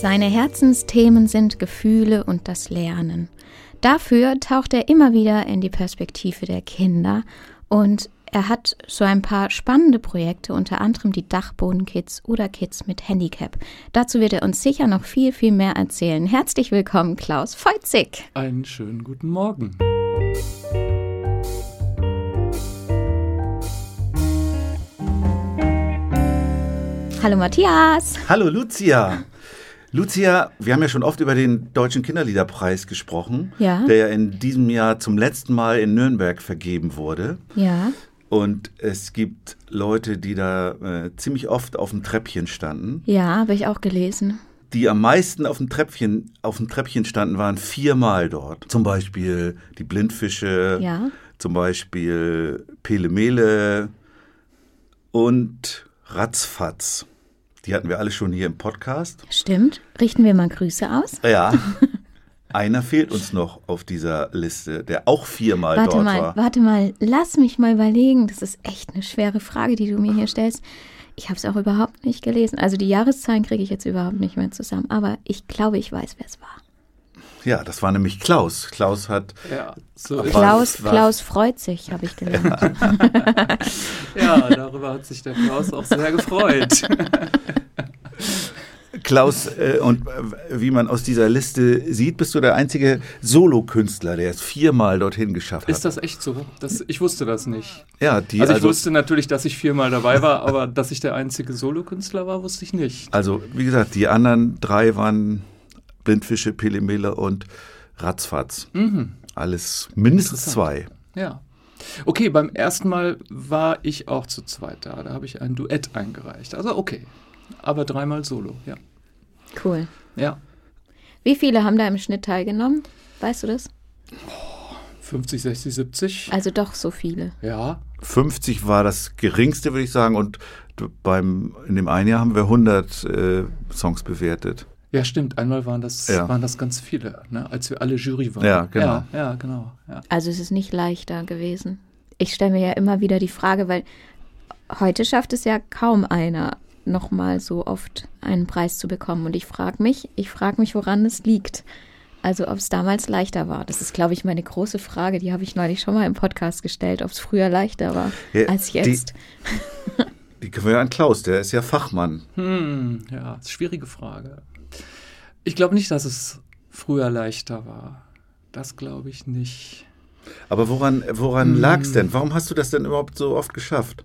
Seine Herzensthemen sind Gefühle und das Lernen. Dafür taucht er immer wieder in die Perspektive der Kinder und er hat so ein paar spannende Projekte, unter anderem die Dachbodenkids oder Kids mit Handicap. Dazu wird er uns sicher noch viel, viel mehr erzählen. Herzlich willkommen, Klaus Feuzig. Einen schönen guten Morgen. Hallo Matthias. Hallo Lucia. Lucia, wir haben ja schon oft über den Deutschen Kinderliederpreis gesprochen, Ja. der ja in diesem Jahr zum letzten Mal in Nürnberg vergeben wurde. Ja. Und es gibt Leute, die da äh, ziemlich oft auf dem Treppchen standen. Ja, habe ich auch gelesen. Die am meisten auf dem Treppchen, auf dem Treppchen standen, waren viermal dort. Zum Beispiel die Blindfische, Ja. zum Beispiel Pele Mele und Ratzfatz. Die hatten wir alle schon hier im Podcast. Stimmt. Richten wir mal Grüße aus. Ja. Einer fehlt uns noch auf dieser Liste, der auch viermal Warte dort mal, war. warte mal, lass mich mal überlegen. Das ist echt eine schwere Frage, die du mir hier stellst. Ich habe es auch überhaupt nicht gelesen. Also die Jahreszahlen kriege ich jetzt überhaupt nicht mehr zusammen. Aber ich glaube, ich weiß, wer es war. Ja, das war nämlich Klaus. Klaus hat Ja, so Klaus, war- Klaus freut sich, habe ich gelernt. Ja, darüber hat sich der Klaus auch sehr gefreut. Klaus äh, und äh, wie man aus dieser Liste sieht, bist du der einzige Solokünstler, der es viermal dorthin geschafft hat. Ist das echt so? Das, ich wusste das nicht. ja, die Also ich also, wusste natürlich, dass ich viermal dabei war, aber dass ich der einzige Solokünstler war, wusste ich nicht. also wie gesagt, die anderen drei waren Blindfische, Pelemele und Ratzfatz. Mhm. Alles mindestens zwei. Ja. Okay, beim ersten Mal war ich auch zu zweit da. Da habe ich ein Duett eingereicht. Also okay. Aber dreimal Solo, ja. Cool. Ja. Wie viele haben da im Schnitt teilgenommen? Weißt du das? 50, 60, 70. Also doch so viele. Ja. 50 war das geringste, würde ich sagen. Und beim, in dem einen Jahr haben wir 100 äh, Songs bewertet. Ja, stimmt. Einmal waren das, Ja. waren das ganz viele, ne? als wir alle Jury waren. Ja, genau. Ja, ja genau. Ja. Also es ist nicht leichter gewesen. Ich stelle mir ja immer wieder die Frage, weil heute schafft es ja kaum einer, nochmal so oft einen Preis zu bekommen. Und ich frage mich, ich frage mich, woran es liegt. Also ob es damals leichter war. Das ist, glaube ich, meine große Frage. Die habe ich neulich schon mal im Podcast gestellt, ob es früher leichter war Ja, als die- jetzt. Die können wir an Klaus, der ist ja Fachmann. Hm, ja, ist eine schwierige Frage. Ich glaube nicht, dass es früher leichter war. Das glaube ich nicht. Aber woran, woran lag's denn? Warum hast du das denn überhaupt so oft geschafft?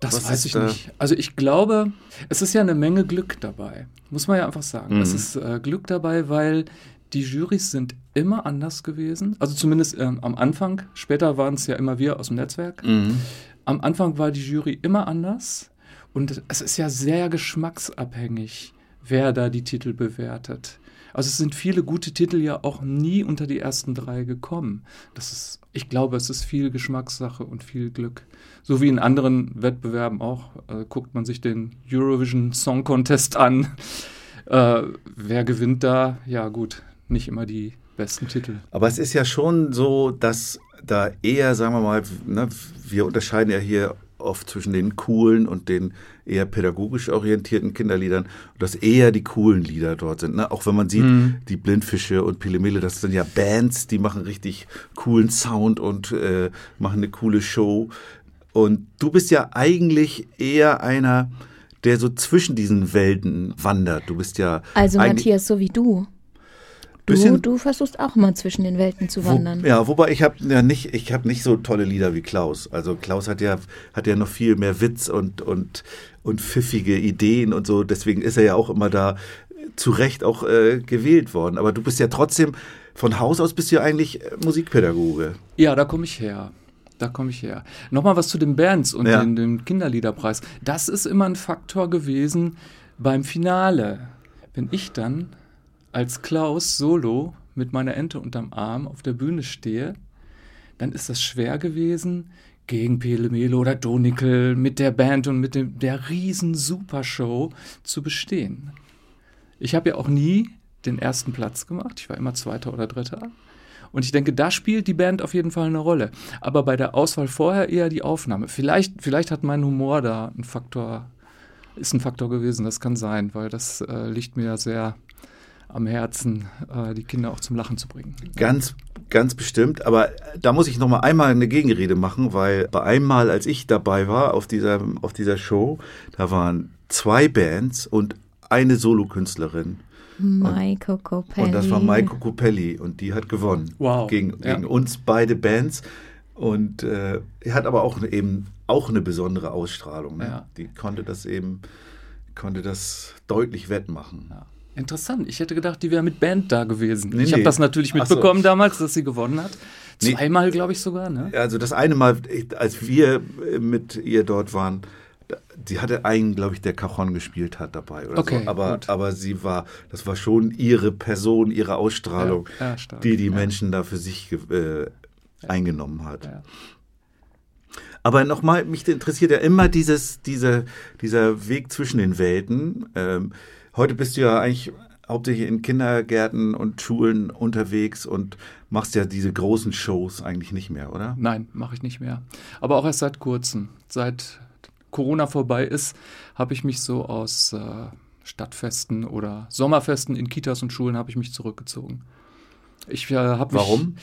Das Was weiß ich da? nicht. Also ich glaube, es ist ja eine Menge Glück dabei. Muss man ja einfach sagen. Mhm. Es ist äh, Glück dabei, weil die Jurys sind immer anders gewesen. Also zumindest ähm, am Anfang. Später waren es ja immer wir aus dem Netzwerk. Am Anfang war die Jury immer anders. Und es ist ja sehr geschmacksabhängig, wer da die Titel bewertet. Also es sind viele gute Titel ja auch nie unter die ersten drei gekommen. Das ist, ich glaube, es ist viel Geschmackssache und viel Glück. So wie in anderen Wettbewerben auch. Äh, guckt man sich den Eurovision Song Contest an. Äh, wer gewinnt da? Ja gut, nicht immer die besten Titel. Aber es ist ja schon so, dass da eher, sagen wir mal, ne, wir unterscheiden ja hier oft zwischen den coolen und den eher pädagogisch orientierten Kinderliedern, dass eher die coolen Lieder dort sind. Ne? Auch wenn man sieht, die Blindfische und Pilemele, das sind ja Bands, die machen richtig coolen Sound und äh, machen eine coole Show. Und du bist ja eigentlich eher einer, der so zwischen diesen Welten wandert. Du bist ja Also Matthias, so wie du. Du, Bisschen- du versuchst auch mal zwischen den Welten zu wandern. Wo, ja, wobei ich habe ja nicht, ich habe nicht so tolle Lieder wie Klaus. Also Klaus hat ja hat ja noch viel mehr Witz und und und pfiffige Ideen und so. Deswegen ist er ja auch immer da zu Recht auch äh, gewählt worden. Aber du bist ja trotzdem von Haus aus bist du ja eigentlich äh, Musikpädagoge. Ja, da komme ich her. Da komme ich her. Nochmal was zu den Bands und Ja. den, dem Kinderliederpreis. Das ist immer ein Faktor gewesen beim Finale. Wenn ich dann als Klaus solo mit meiner Ente unterm Arm auf der Bühne stehe, dann ist das schwer gewesen, gegen Pele Mele oder Donickel mit der Band und mit dem, der riesen Supershow zu bestehen. Ich habe ja auch nie den ersten Platz gemacht. Ich war immer Zweiter oder Dritter. Und ich denke, da spielt die Band auf jeden Fall eine Rolle. Aber bei der Auswahl vorher eher die Aufnahme. Vielleicht, vielleicht hat mein Humor da ein Faktor, ist ein Faktor gewesen. Das kann sein, weil das äh, liegt mir ja sehr am Herzen, äh, die Kinder auch zum Lachen zu bringen. Ganz, ganz bestimmt. Aber da muss ich noch mal einmal eine Gegenrede machen, weil bei einmal, als ich dabei war auf dieser, auf dieser Show, da waren zwei Bands und eine Solokünstlerin. Maiko Copelli. Und das war Maiko Copelli und die hat gewonnen. Wow. Gegen, Ja. gegen uns beide Bands. Und äh, er hat aber auch eben auch eine besondere Ausstrahlung. Ne? Ja. Die konnte das eben, konnte das deutlich wettmachen. Ja. Interessant. Ich hätte gedacht, die wäre mit Band da gewesen. Nee, ich habe nee. das natürlich Ach so. mitbekommen damals, dass sie gewonnen hat. Nee. Zweimal, glaube ich sogar. Ne? Also das eine Mal, als wir äh, mit ihr dort waren, sie hatte einen, glaube ich, der Cajon gespielt hat dabei oder Okay, so. Aber, gut. aber sie war, das war schon ihre Person, ihre Ausstrahlung, Ja, ja, die die Ja. Menschen da für sich äh, eingenommen hat. Aber nochmal, mich interessiert ja immer dieses, diese, dieser Weg zwischen den Welten. Ähm, heute bist du ja eigentlich hauptsächlich in Kindergärten und Schulen unterwegs und machst ja diese großen Shows eigentlich nicht mehr, oder? Nein, mache ich nicht mehr. Aber auch erst seit kurzem. Seit Corona vorbei ist, habe ich mich so aus äh, Stadtfesten oder Sommerfesten in Kitas und Schulen habe ich mich zurückgezogen. Ich äh, habe mich, Warum?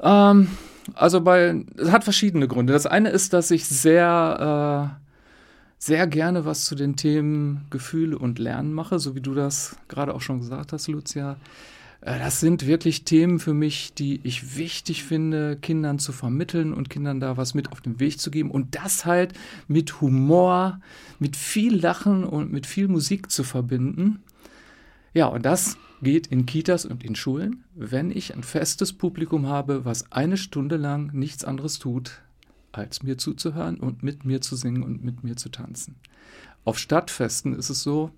Ähm, also bei, es hat verschiedene Gründe. Das eine ist, dass ich sehr, äh, sehr gerne was zu den Themen Gefühle und Lernen mache, so wie du das gerade auch schon gesagt hast, Lucia. Äh, Das sind wirklich Themen für mich, die ich wichtig finde, Kindern zu vermitteln und Kindern da was mit auf den Weg zu geben und das halt mit Humor, mit viel Lachen und mit viel Musik zu verbinden. Ja, und das geht in Kitas und in Schulen, wenn ich ein festes Publikum habe, was eine Stunde lang nichts anderes tut, als mir zuzuhören und mit mir zu singen und mit mir zu tanzen. Auf Stadtfesten ist es so,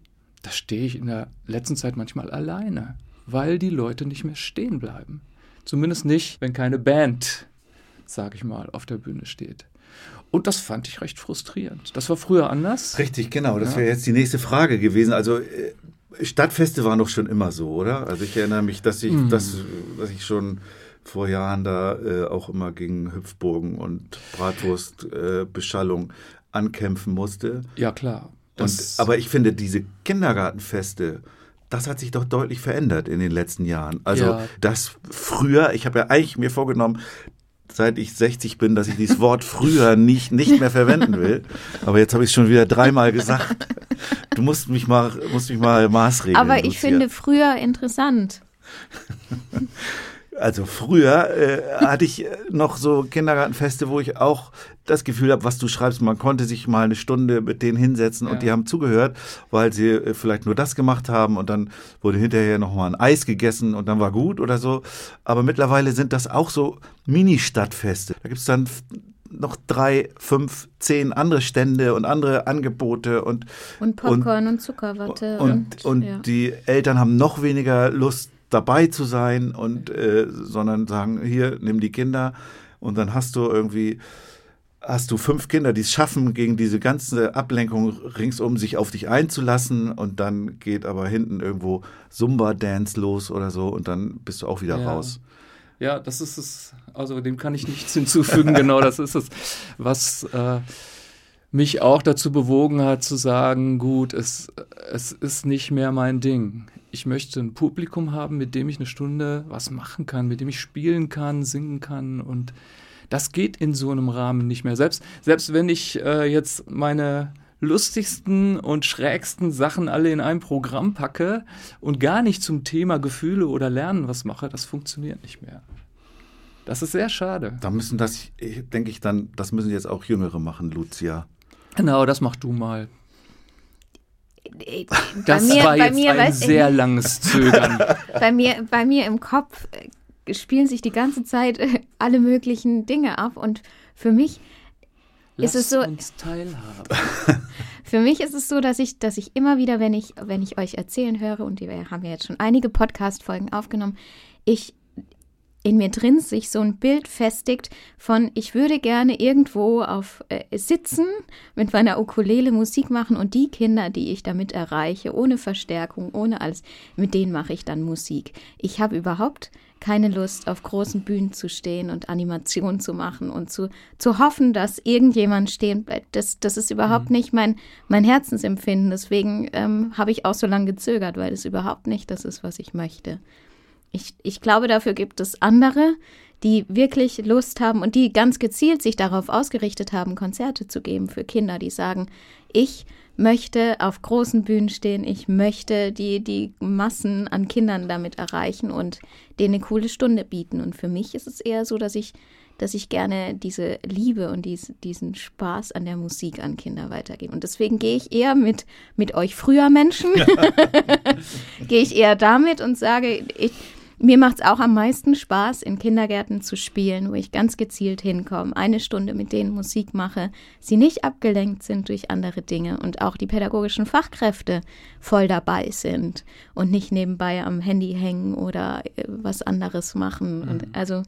da stehe ich in der letzten Zeit manchmal alleine, weil die Leute nicht mehr stehen bleiben. Zumindest nicht, wenn keine Band, sage ich mal, auf der Bühne steht. Und das fand ich recht frustrierend. Das war früher anders. Richtig, genau. Das Ja. wäre jetzt die nächste Frage gewesen. Also äh, Stadtfeste waren doch schon immer so, oder? Also ich erinnere mich, dass ich, Mhm. dass, dass ich schon vor Jahren da äh, auch immer gegen Hüpfburgen und Bratwurstbeschallung äh, ankämpfen musste. Ja, klar. Und, aber ich finde, diese Kindergartenfeste, das hat sich doch deutlich verändert in den letzten Jahren. Also Ja. das früher, ich habe ja eigentlich mir vorgenommen, seit ich 60 bin, dass ich dieses Wort früher nicht, nicht mehr verwenden will. Aber jetzt habe ich es schon wieder dreimal gesagt. Du musst mich mal, musst mich mal maßregeln. Aber ich Lucia. finde früher interessant. Also früher äh, hatte ich äh, noch so Kindergartenfeste, wo ich auch das Gefühl habe, was du schreibst, man konnte sich mal eine Stunde mit denen hinsetzen Ja. und die haben zugehört, weil sie äh, vielleicht nur das gemacht haben und dann wurde hinterher noch mal ein Eis gegessen und dann war gut oder so. Aber mittlerweile sind das auch so Mini-Stadtfeste. Da gibt's dann f- noch drei, fünf, zehn andere Stände und andere Angebote und Und Popcorn und, Zuckerwatte. und, und ja. die Eltern haben noch weniger Lust dabei zu sein und äh, sondern sagen, hier, nimm die Kinder und dann hast du irgendwie hast du fünf Kinder, die es schaffen, gegen diese ganze Ablenkung ringsum sich auf dich einzulassen und dann geht aber hinten irgendwo Zumba-Dance los oder so und dann bist du auch wieder Ja. raus. Ja, das ist es. Also dem kann ich nichts hinzufügen. genau, das ist es, was äh, mich auch dazu bewogen hat zu sagen, gut, es, es ist nicht mehr mein Ding. Ich möchte ein Publikum haben, mit dem ich eine Stunde was machen kann, mit dem ich spielen kann, singen kann und das geht in so einem Rahmen nicht mehr. Selbst, selbst wenn ich äh, jetzt meine lustigsten und schrägsten Sachen alle in ein Programm packe und gar nicht zum Thema Gefühle oder Lernen was mache, das funktioniert nicht mehr. Das ist sehr schade. Da müssen das, denke ich dann, das müssen jetzt auch Jüngere machen, Lucia. Genau, das mach du mal. Das bei mir, war jetzt mir, ein sehr langes Zögern. bei mir, bei mir im Kopf äh, spielen sich die ganze Zeit äh, alle möglichen Dinge ab. Und für mich Lasst ist es so, uns teilhaben. für mich ist es so, dass ich, dass ich immer wieder, wenn ich, wenn ich euch erzählen höre, und wir haben ja jetzt schon einige Podcast-Folgen aufgenommen, ich in mir drin sich so ein Bild festigt von, ich würde gerne irgendwo auf äh, sitzen, mit meiner Ukulele Musik machen und die Kinder, die ich damit erreiche, ohne Verstärkung, ohne alles, mit denen mache ich dann Musik. Ich habe überhaupt keine Lust, auf großen Bühnen zu stehen und Animationen zu machen und zu, zu hoffen, dass irgendjemand stehen bleibt. Das, das ist überhaupt nicht mein, mein Herzensempfinden. Deswegen ähm, habe ich auch so lange gezögert, weil es überhaupt nicht das ist, was ich möchte. Ich, ich glaube, dafür gibt es andere, die wirklich Lust haben und die ganz gezielt sich darauf ausgerichtet haben, Konzerte zu geben für Kinder, die sagen, ich möchte auf großen Bühnen stehen, ich möchte die, die Massen an Kindern damit erreichen und denen eine coole Stunde bieten. Und für mich ist es eher so, dass ich, dass ich gerne diese Liebe und dies, diesen Spaß an der Musik an Kinder weitergebe. Und deswegen gehe ich eher mit, mit euch früher Menschen, gehe ich eher damit und sage, ich, mir macht es auch am meisten Spaß, in Kindergärten zu spielen, wo ich ganz gezielt hinkomme, eine Stunde mit denen Musik mache, sie nicht abgelenkt sind durch andere Dinge und auch die pädagogischen Fachkräfte voll dabei sind und nicht nebenbei am Handy hängen oder äh, was anderes machen. Mhm. Und also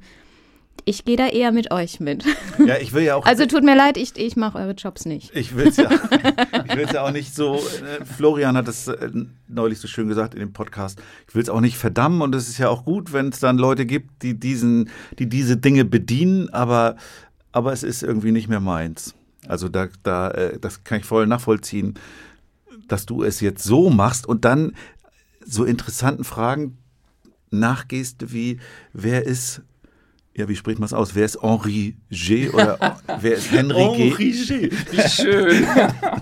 ich gehe da eher mit euch mit. Ja, ich will ja auch. Also tut mir leid, ich, ich mache eure Jobs nicht. Ich will es ja, ich will's ja auch nicht so. Äh, Florian hat es äh, neulich so schön gesagt in dem Podcast. Ich will es auch nicht verdammen und es ist ja auch gut, wenn es dann Leute gibt, die diesen, die diese Dinge bedienen, aber, aber es ist irgendwie nicht mehr meins. Also da, da, äh, das kann ich voll nachvollziehen, dass du es jetzt so machst und dann so interessanten Fragen nachgehst wie wer ist ja, wie spricht man es aus? Wer ist Henri G oder wer ist Henry G? Henri G. Wie schön.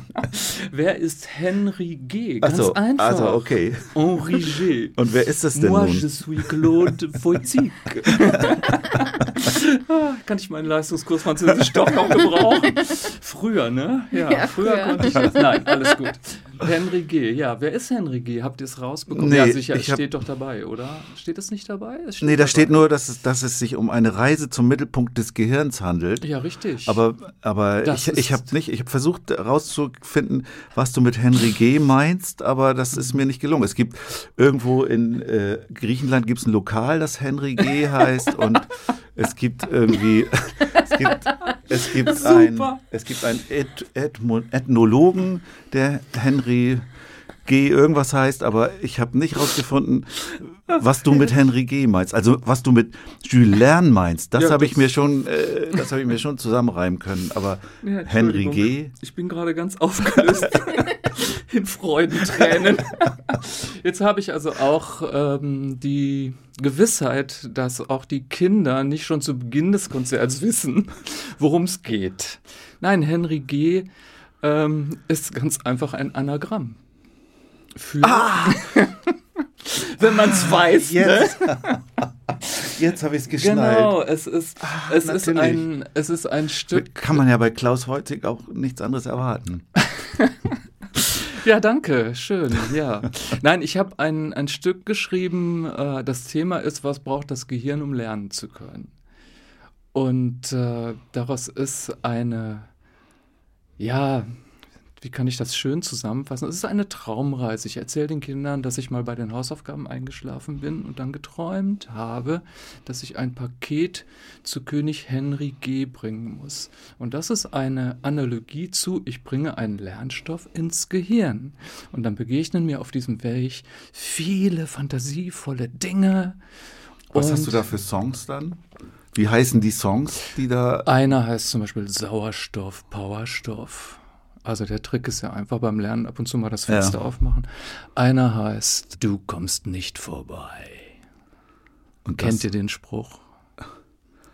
wer ist Henry G? Ganz Ach so, einfach. Also, okay. Henri G. Und wer ist das denn Moi, nun? je suis Claude Wojcik. Ah, Kann ich meinen Leistungskurs Französisch doch noch gebrauchen? Früher, ne? Ja, Ja, früher, früher. konnte ich das. Nein, alles gut. Henry G. Ja, wer ist Henry G? Habt ihr es rausbekommen? Nee, ja, sicher, es steht doch dabei, oder? Steht es nicht dabei? Es Nee, da dabei. steht nur, dass es, dass es sich um eine Reise zum Mittelpunkt des Gehirns handelt. Ja, richtig. Aber, aber Das ich, ich habe nicht, ich habe versucht herauszufinden, was du mit Henry G. meinst, aber das ist mir nicht gelungen. Es gibt irgendwo in äh, Griechenland gibt es ein Lokal, das Henry G. heißt und es gibt irgendwie, es gibt, es gibt ein, es gibt einen Eth, Ethnologen, der Henry G. irgendwas heißt, aber ich habe nicht rausgefunden, was du mit Henry G. meinst. Also was du mit Jules Verne meinst. Das Ja, habe ich mir schon, äh, das habe ich mir schon zusammenreimen können. Aber Ja, Henry. G. Ich bin gerade ganz aufgelöst. In Freudentränen. Jetzt habe ich also auch ähm, die Gewissheit, dass auch die Kinder nicht schon zu Beginn des Konzerts wissen, worum es geht. Nein, Henry G. Ähm, ist ganz einfach ein Anagramm. Für, wenn man es weiß. Ne? Jetzt, jetzt habe ich es geschnallt. Genau, es ist, es, ist ein, es ist ein Stück Kann man ja bei Klaus Heutig auch nichts anderes erwarten. Ja, danke, schön, ja. Nein, ich habe ein, ein Stück geschrieben, äh, das Thema ist, was braucht das Gehirn, um lernen zu können? Und äh, daraus ist eine, ja, wie kann ich das schön zusammenfassen? Es ist eine Traumreise. Ich erzähle den Kindern, dass ich mal bei den Hausaufgaben eingeschlafen bin und dann geträumt habe, dass ich ein Paket zu König Henry G. bringen muss. Und das ist eine Analogie zu, ich bringe einen Lernstoff ins Gehirn. Und dann begegnen mir auf diesem Weg viele fantasievolle Dinge. Was hast du da für Songs dann? Wie heißen die Songs, die da. Einer heißt zum Beispiel Sauerstoff, Powerstoff. Also der Trick ist ja einfach beim Lernen ab und zu mal das Fenster Ja. aufmachen. Einer heißt Du kommst nicht vorbei. Und Kennt das, ihr den Spruch?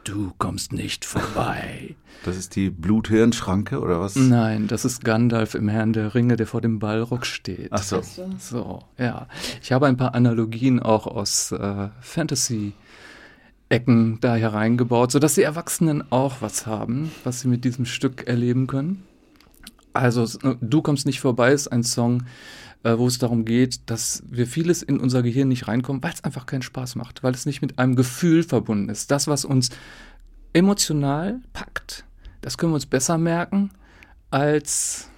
Du kommst nicht vorbei. das ist die Bluthirnschranke oder was? Nein, das ist Gandalf im Herrn der Ringe, der vor dem Balrog steht. Ach so. So, ja. Ich habe ein paar Analogien auch aus äh, Fantasy-Ecken da hereingebaut, sodass die Erwachsenen auch was haben, was sie mit diesem Stück erleben können. Also, s- Du kommst nicht vorbei ist ein Song, äh, wo es darum geht, dass wir vieles in unser Gehirn nicht reinkommen, weil es einfach keinen Spaß macht, weil es nicht mit einem Gefühl verbunden ist. Das, was uns emotional packt, das können wir uns besser merken als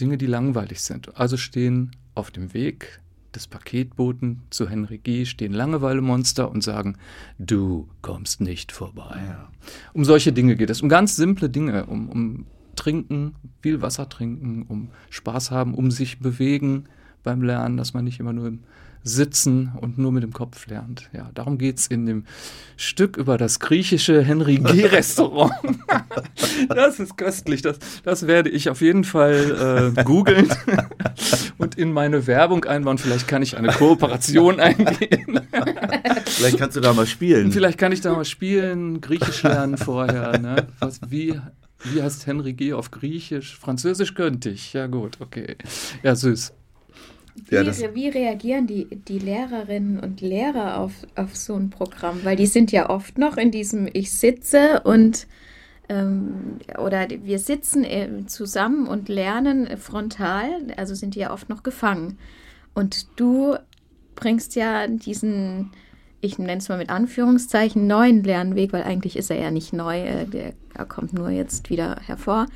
Dinge, die langweilig sind. Also stehen auf dem Weg des Paketboten zu Henry G. stehen Langeweilemonster und sagen, du kommst nicht vorbei. Ja. Um solche Dinge geht es, um ganz simple Dinge, um, um Trinken, viel Wasser trinken, um Spaß haben, um sich bewegen beim Lernen, dass man nicht immer nur im Sitzen und nur mit dem Kopf lernt. Ja, darum geht es in dem Stück über das griechische Henry G. Restaurant. das ist köstlich. Das, das werde ich auf jeden Fall äh, googeln und in meine Werbung einbauen. Vielleicht kann ich eine Kooperation eingehen. Vielleicht kannst du da mal spielen. Vielleicht kann ich da mal spielen, Griechisch lernen vorher. Ne? Was, wie, wie heißt Henry G. auf Griechisch? Französisch könnte ich. Ja, gut, okay. Ja, süß. Wie, Ja, das- wie reagieren die, die Lehrerinnen und Lehrer auf, auf so ein Programm? Weil die sind ja oft noch in diesem Ich sitze und ähm, oder wir sitzen äh, zusammen und lernen frontal, also sind die ja oft noch gefangen. Und du bringst ja diesen, ich nenne es mal mit Anführungszeichen, neuen Lernweg, weil eigentlich ist er ja nicht neu, äh, der er kommt nur jetzt wieder hervor,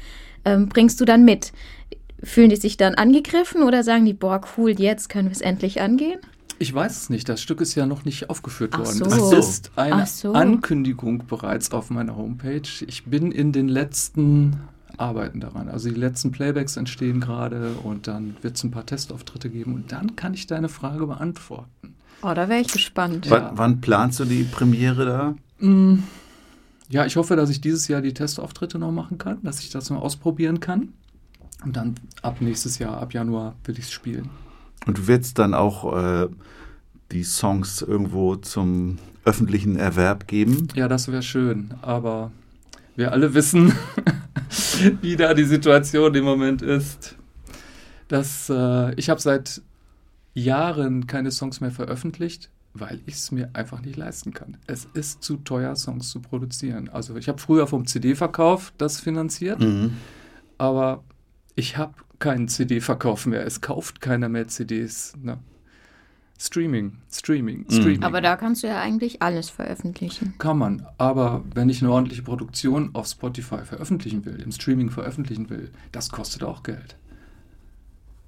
ähm, bringst du dann mit. Fühlen die sich dann angegriffen oder sagen die, boah, cool, jetzt können wir es endlich angehen? Ich weiß es nicht. Das Stück ist ja noch nicht aufgeführt Ach worden. so. Es ist eine so. Ankündigung bereits auf meiner Homepage. Ich bin in den letzten Arbeiten daran. Also die letzten Playbacks entstehen gerade und dann wird es ein paar Testauftritte geben und dann kann ich deine Frage beantworten. Oh, da wäre ich gespannt. Ja. Wann, planst du die Premiere da? Mm, Ja, ich hoffe, dass ich dieses Jahr die Testauftritte noch machen kann, dass ich das mal ausprobieren kann. Und dann ab nächstes Jahr, ab Januar, will ich es spielen. Und du willst dann auch äh, die Songs irgendwo zum öffentlichen Erwerb geben? Ja, das wäre schön, aber wir alle wissen, wie da die Situation im Moment ist. Dass, äh, ich habe seit Jahren keine Songs mehr veröffentlicht, weil ich es mir einfach nicht leisten kann. Es ist zu teuer, Songs zu produzieren. Also ich habe früher vom CD-Verkauf das finanziert, Mhm. aber ich habe keinen CD-Verkauf mehr. Es kauft keiner mehr CDs. Ne? Streaming, Streaming, Streaming. Aber da kannst du ja eigentlich alles veröffentlichen. Kann man, aber wenn ich eine ordentliche Produktion auf Spotify veröffentlichen will, im Streaming veröffentlichen will, das kostet auch Geld.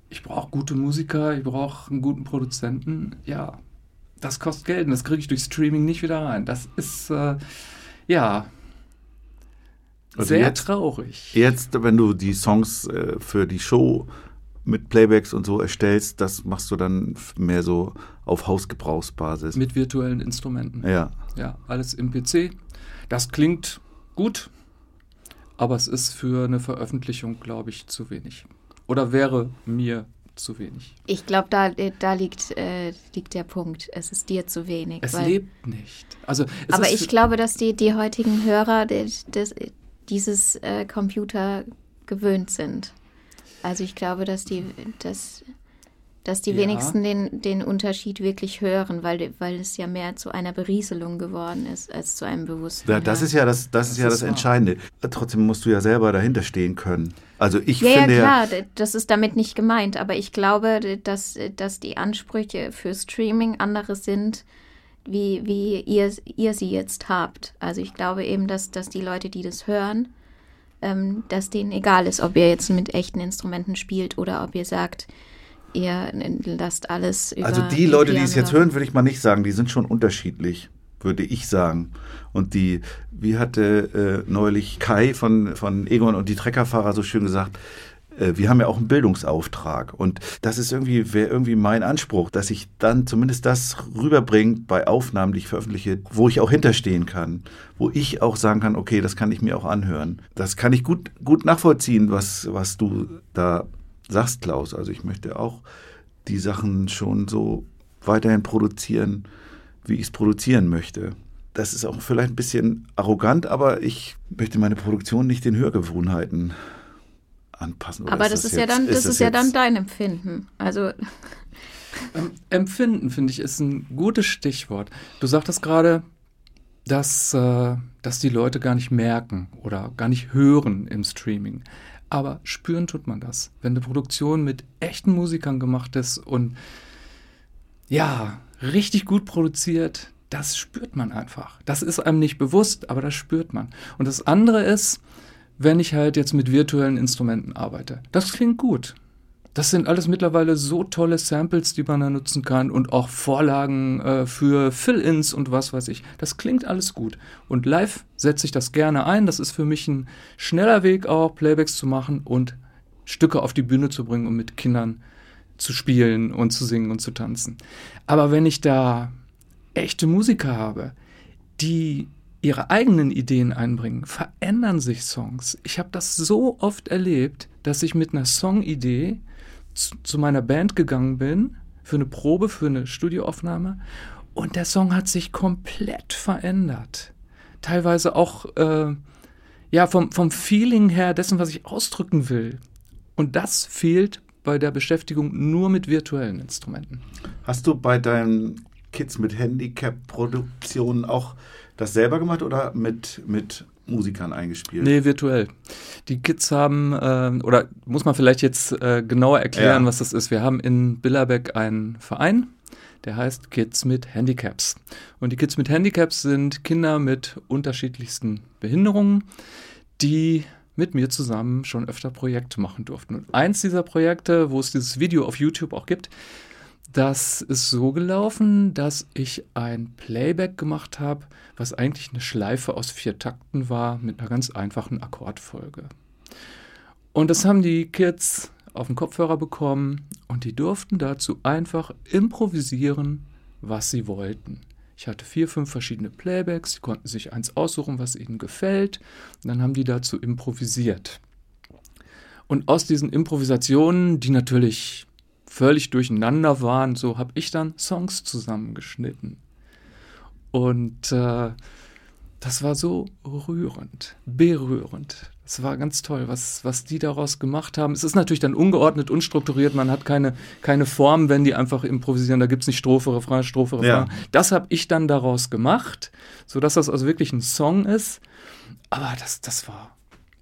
Ich brauche gute Musiker, ich brauche einen guten Produzenten. Ja, das kostet Geld und das kriege ich durch Streaming nicht wieder rein. Das ist, äh, ja, Also sehr jetzt- traurig. Jetzt, wenn du die Songs äh, für die Show mit Playbacks und so erstellst, das machst du dann mehr so auf Hausgebrauchsbasis. Mit virtuellen Instrumenten. ja. Ja, alles im PC. Das klingt gut, aber es ist für eine Veröffentlichung, glaube ich, zu wenig. Oder wäre mir zu wenig. Ich glaube, da, da liegt, äh, liegt der Punkt. Es ist dir zu wenig. Es lebt nicht. Also, aber ich glaube, dass die, die heutigen Hörer des, dieses äh, Computer gewöhnt sind. Also ich glaube, dass die, dass, dass die Ja. wenigsten den, den Unterschied wirklich hören, weil, weil es ja mehr zu einer Berieselung geworden ist, als zu einem Bewusstsein. Ja, das ist ja das, das, ist Das ja ist das. Entscheidende. Trotzdem musst du ja selber dahinter stehen können. Also ich ja, ja, finde klar, d- das ist damit nicht gemeint, aber ich glaube, dass, dass die Ansprüche für Streaming andere sind, wie, wie ihr, ihr sie jetzt habt. Also ich glaube eben, dass, dass die Leute, die das hören, ähm, dass denen egal ist, ob ihr jetzt mit echten Instrumenten spielt oder ob ihr sagt, ihr lasst alles über Also die Leute, die es jetzt hören, würde ich mal nicht sagen, die sind schon unterschiedlich, würde ich sagen. Und die, wie hatte äh, neulich Kai von, von Egon und die Treckerfahrer so schön gesagt, äh, wir haben ja auch einen Bildungsauftrag. Und das ist irgendwie, wäre irgendwie mein Anspruch, dass ich dann zumindest das rüberbringe bei Aufnahmen, die ich veröffentliche, wo ich auch hinterstehen kann. Wo ich auch sagen kann, okay, das kann ich mir auch anhören. Das kann ich gut, gut nachvollziehen, was, was du da sagst, Klaus. Also ich möchte auch die Sachen schon so weiterhin produzieren, wie ich es produzieren möchte. Das ist auch vielleicht ein bisschen arrogant, aber ich möchte meine Produktion nicht den Hörgewohnheiten anpassen. Oder Aber das ist, ja jetzt- dann, das ist, ja dann dein Empfinden. Also Ähm, Empfinden, finde ich, ist ein gutes Stichwort. Du sagtest gerade, dass, äh, dass die Leute gar nicht merken oder gar nicht hören im Streaming. Aber spüren tut man das, wenn eine Produktion mit echten Musikern gemacht ist und ja, richtig gut produziert, das spürt man einfach. Das ist einem nicht bewusst, aber das spürt man. Und das andere ist, wenn ich halt jetzt mit virtuellen Instrumenten arbeite. Das klingt gut. Das sind alles mittlerweile so tolle Samples, die man da nutzen kann und auch Vorlagen äh, für Fill-ins und was weiß ich. Das klingt alles gut. Und live setze ich das gerne ein. Das ist für mich ein schneller Weg auch, Playbacks zu machen und Stücke auf die Bühne zu bringen, um mit Kindern zu spielen und zu singen und zu tanzen. Aber wenn ich da echte Musiker habe, die ihre eigenen Ideen einbringen, verändern sich Songs. Ich habe das so oft erlebt, dass ich mit einer Songidee zu, zu meiner Band gegangen bin, für eine Probe, für eine Studioaufnahme, und der Song hat sich komplett verändert. Teilweise auch äh, ja, vom, vom Feeling her dessen, was ich ausdrücken will. Und das fehlt bei der Beschäftigung nur mit virtuellen Instrumenten. Hast du bei deinen Kids mit Handicap-Produktionen auch das selber gemacht oder mit, mit Musikern eingespielt? Nee, virtuell. Die Kids haben, äh, oder muss man vielleicht jetzt äh, genauer erklären, Ja. was das ist. Wir haben in Billerbeck einen Verein, der heißt Kids mit Handicaps. Und die Kids mit Handicaps sind Kinder mit unterschiedlichsten Behinderungen, die mit mir zusammen schon öfter Projekte machen durften. Und eins dieser Projekte, wo es dieses Video auf YouTube auch gibt, das ist so gelaufen, dass ich ein Playback gemacht habe, was eigentlich eine Schleife aus vier Takten war mit einer ganz einfachen Akkordfolge. Und das haben die Kids auf den Kopfhörer bekommen und die durften dazu einfach improvisieren, was sie wollten. Ich hatte vier, fünf verschiedene Playbacks, die konnten sich eins aussuchen, was ihnen gefällt. Und dann haben die dazu improvisiert. Und aus diesen Improvisationen, die natürlich völlig durcheinander waren, so habe ich dann Songs zusammengeschnitten. Und äh, das war so rührend, berührend. Es war ganz toll, was, was die daraus gemacht haben. Es ist natürlich dann ungeordnet, unstrukturiert. Man hat keine, keine Form, wenn die einfach improvisieren. Da gibt es nicht Strophe, Refrain, Strophe, Refrain. Ja. Das habe ich dann daraus gemacht, sodass das also wirklich ein Song ist. Aber das, das war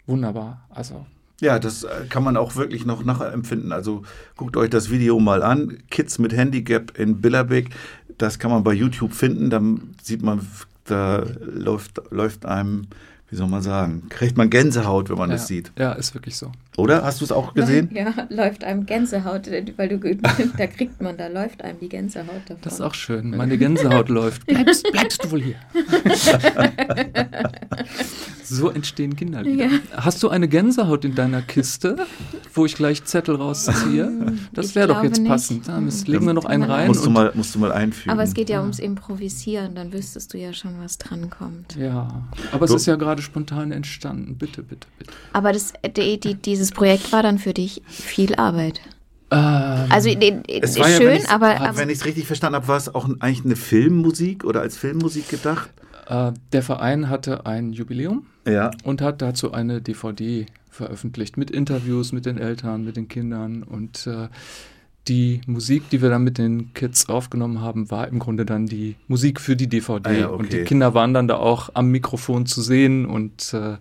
wunderbar. Also Ja, das äh, kann man auch wirklich noch nachempfinden. Also guckt euch das Video mal an. Kids mit Handicap in Billerbeck. Das kann man bei YouTube finden. Dann sieht man, da läuft, läuft einem, wie soll man sagen, kriegt man Gänsehaut, wenn man ja, das sieht. ja, ist wirklich so. Oder? Hast du es auch gesehen? Ja, läuft einem Gänsehaut, weil du, da kriegt man, da läuft einem die Gänsehaut davon. Das ist auch schön. Meine Gänsehaut läuft. Bleibst, bleibst du wohl hier? so entstehen Kinderlieder. Hast du eine Gänsehaut in deiner Kiste, wo ich gleich Zettel rausziehe? Das Ich wäre doch jetzt nicht. passend. Da müssen- legen wir noch einen rein. Musst du, und- mal, musst du mal einfügen. Aber es geht ja ums Improvisieren, dann wüsstest du ja schon, was dran kommt. Ja, aber es So. ist ja gerade spontan entstanden. Bitte, bitte, bitte. Aber das, die, die, dieses Projekt war dann für dich viel Arbeit. Ähm, Also Es war ja, schön, wenn ich's- aber, aber Wenn ich es richtig verstanden habe, war es auch eigentlich eine Filmmusik oder als Filmmusik gedacht? äh, der Verein hatte ein Jubiläum Ja. und hat dazu eine DVD veröffentlicht mit Interviews mit den Eltern, mit den Kindern und äh, die Musik, die wir dann mit den Kids aufgenommen haben, war im Grunde dann die Musik für die DVD. Ah ja, Und okay. die Kinder waren dann da auch am Mikrofon zu sehen und äh,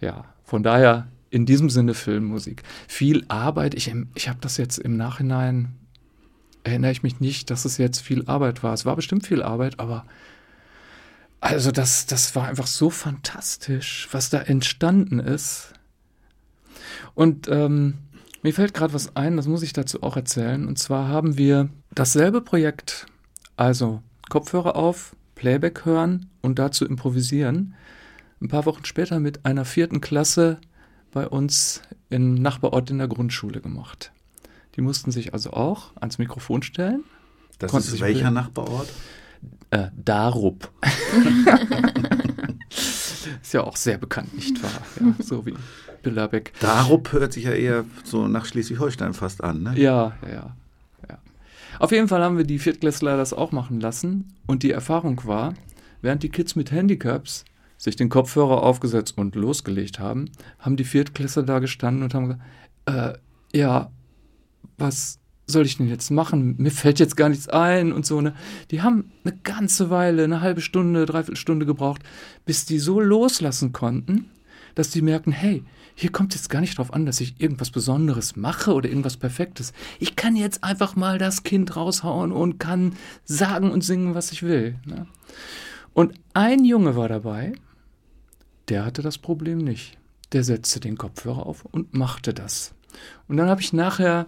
ja, von daher in diesem Sinne Filmmusik. Viel Arbeit, ich, ich habe das jetzt im Nachhinein, erinnere ich mich nicht, dass es jetzt viel Arbeit war. Es war bestimmt viel Arbeit, aber also das, das war einfach so fantastisch, was da entstanden ist. Und ähm, mir fällt gerade was ein, das muss ich dazu auch erzählen. Und zwar haben wir dasselbe Projekt, also Kopfhörer auf, Playback hören und dazu improvisieren, ein paar Wochen später mit einer vierten Klasse bei uns im Nachbarort in der Grundschule gemacht. Die mussten sich also auch ans Mikrofon stellen. Das ist welcher. Nachbarort? Äh, Darup. ist ja auch sehr bekannt, nicht wahr? Ja, so wie Billerbeck. Darup hört sich ja eher so nach Schleswig-Holstein fast an, ne? Ja, ja, ja. Auf jeden Fall haben wir die Viertklässler das auch machen lassen. Und die Erfahrung war, während die Kids mit Handicaps sich den Kopfhörer aufgesetzt und losgelegt haben, haben die Viertklässler da gestanden und haben gesagt, äh, ja, was soll ich denn jetzt machen? Mir fällt jetzt gar nichts ein und so. Ne? Die haben eine ganze Weile, eine halbe Stunde, dreiviertel Stunde gebraucht, bis die so loslassen konnten, dass die merken, hey, hier kommt jetzt gar nicht drauf an, dass ich irgendwas Besonderes mache oder irgendwas Perfektes. Ich kann jetzt einfach mal das Kind raushauen und kann sagen und singen, was ich will. Ne? Und ein Junge war dabei, der hatte das Problem nicht. Der setzte den Kopfhörer auf und machte das. Und dann habe ich nachher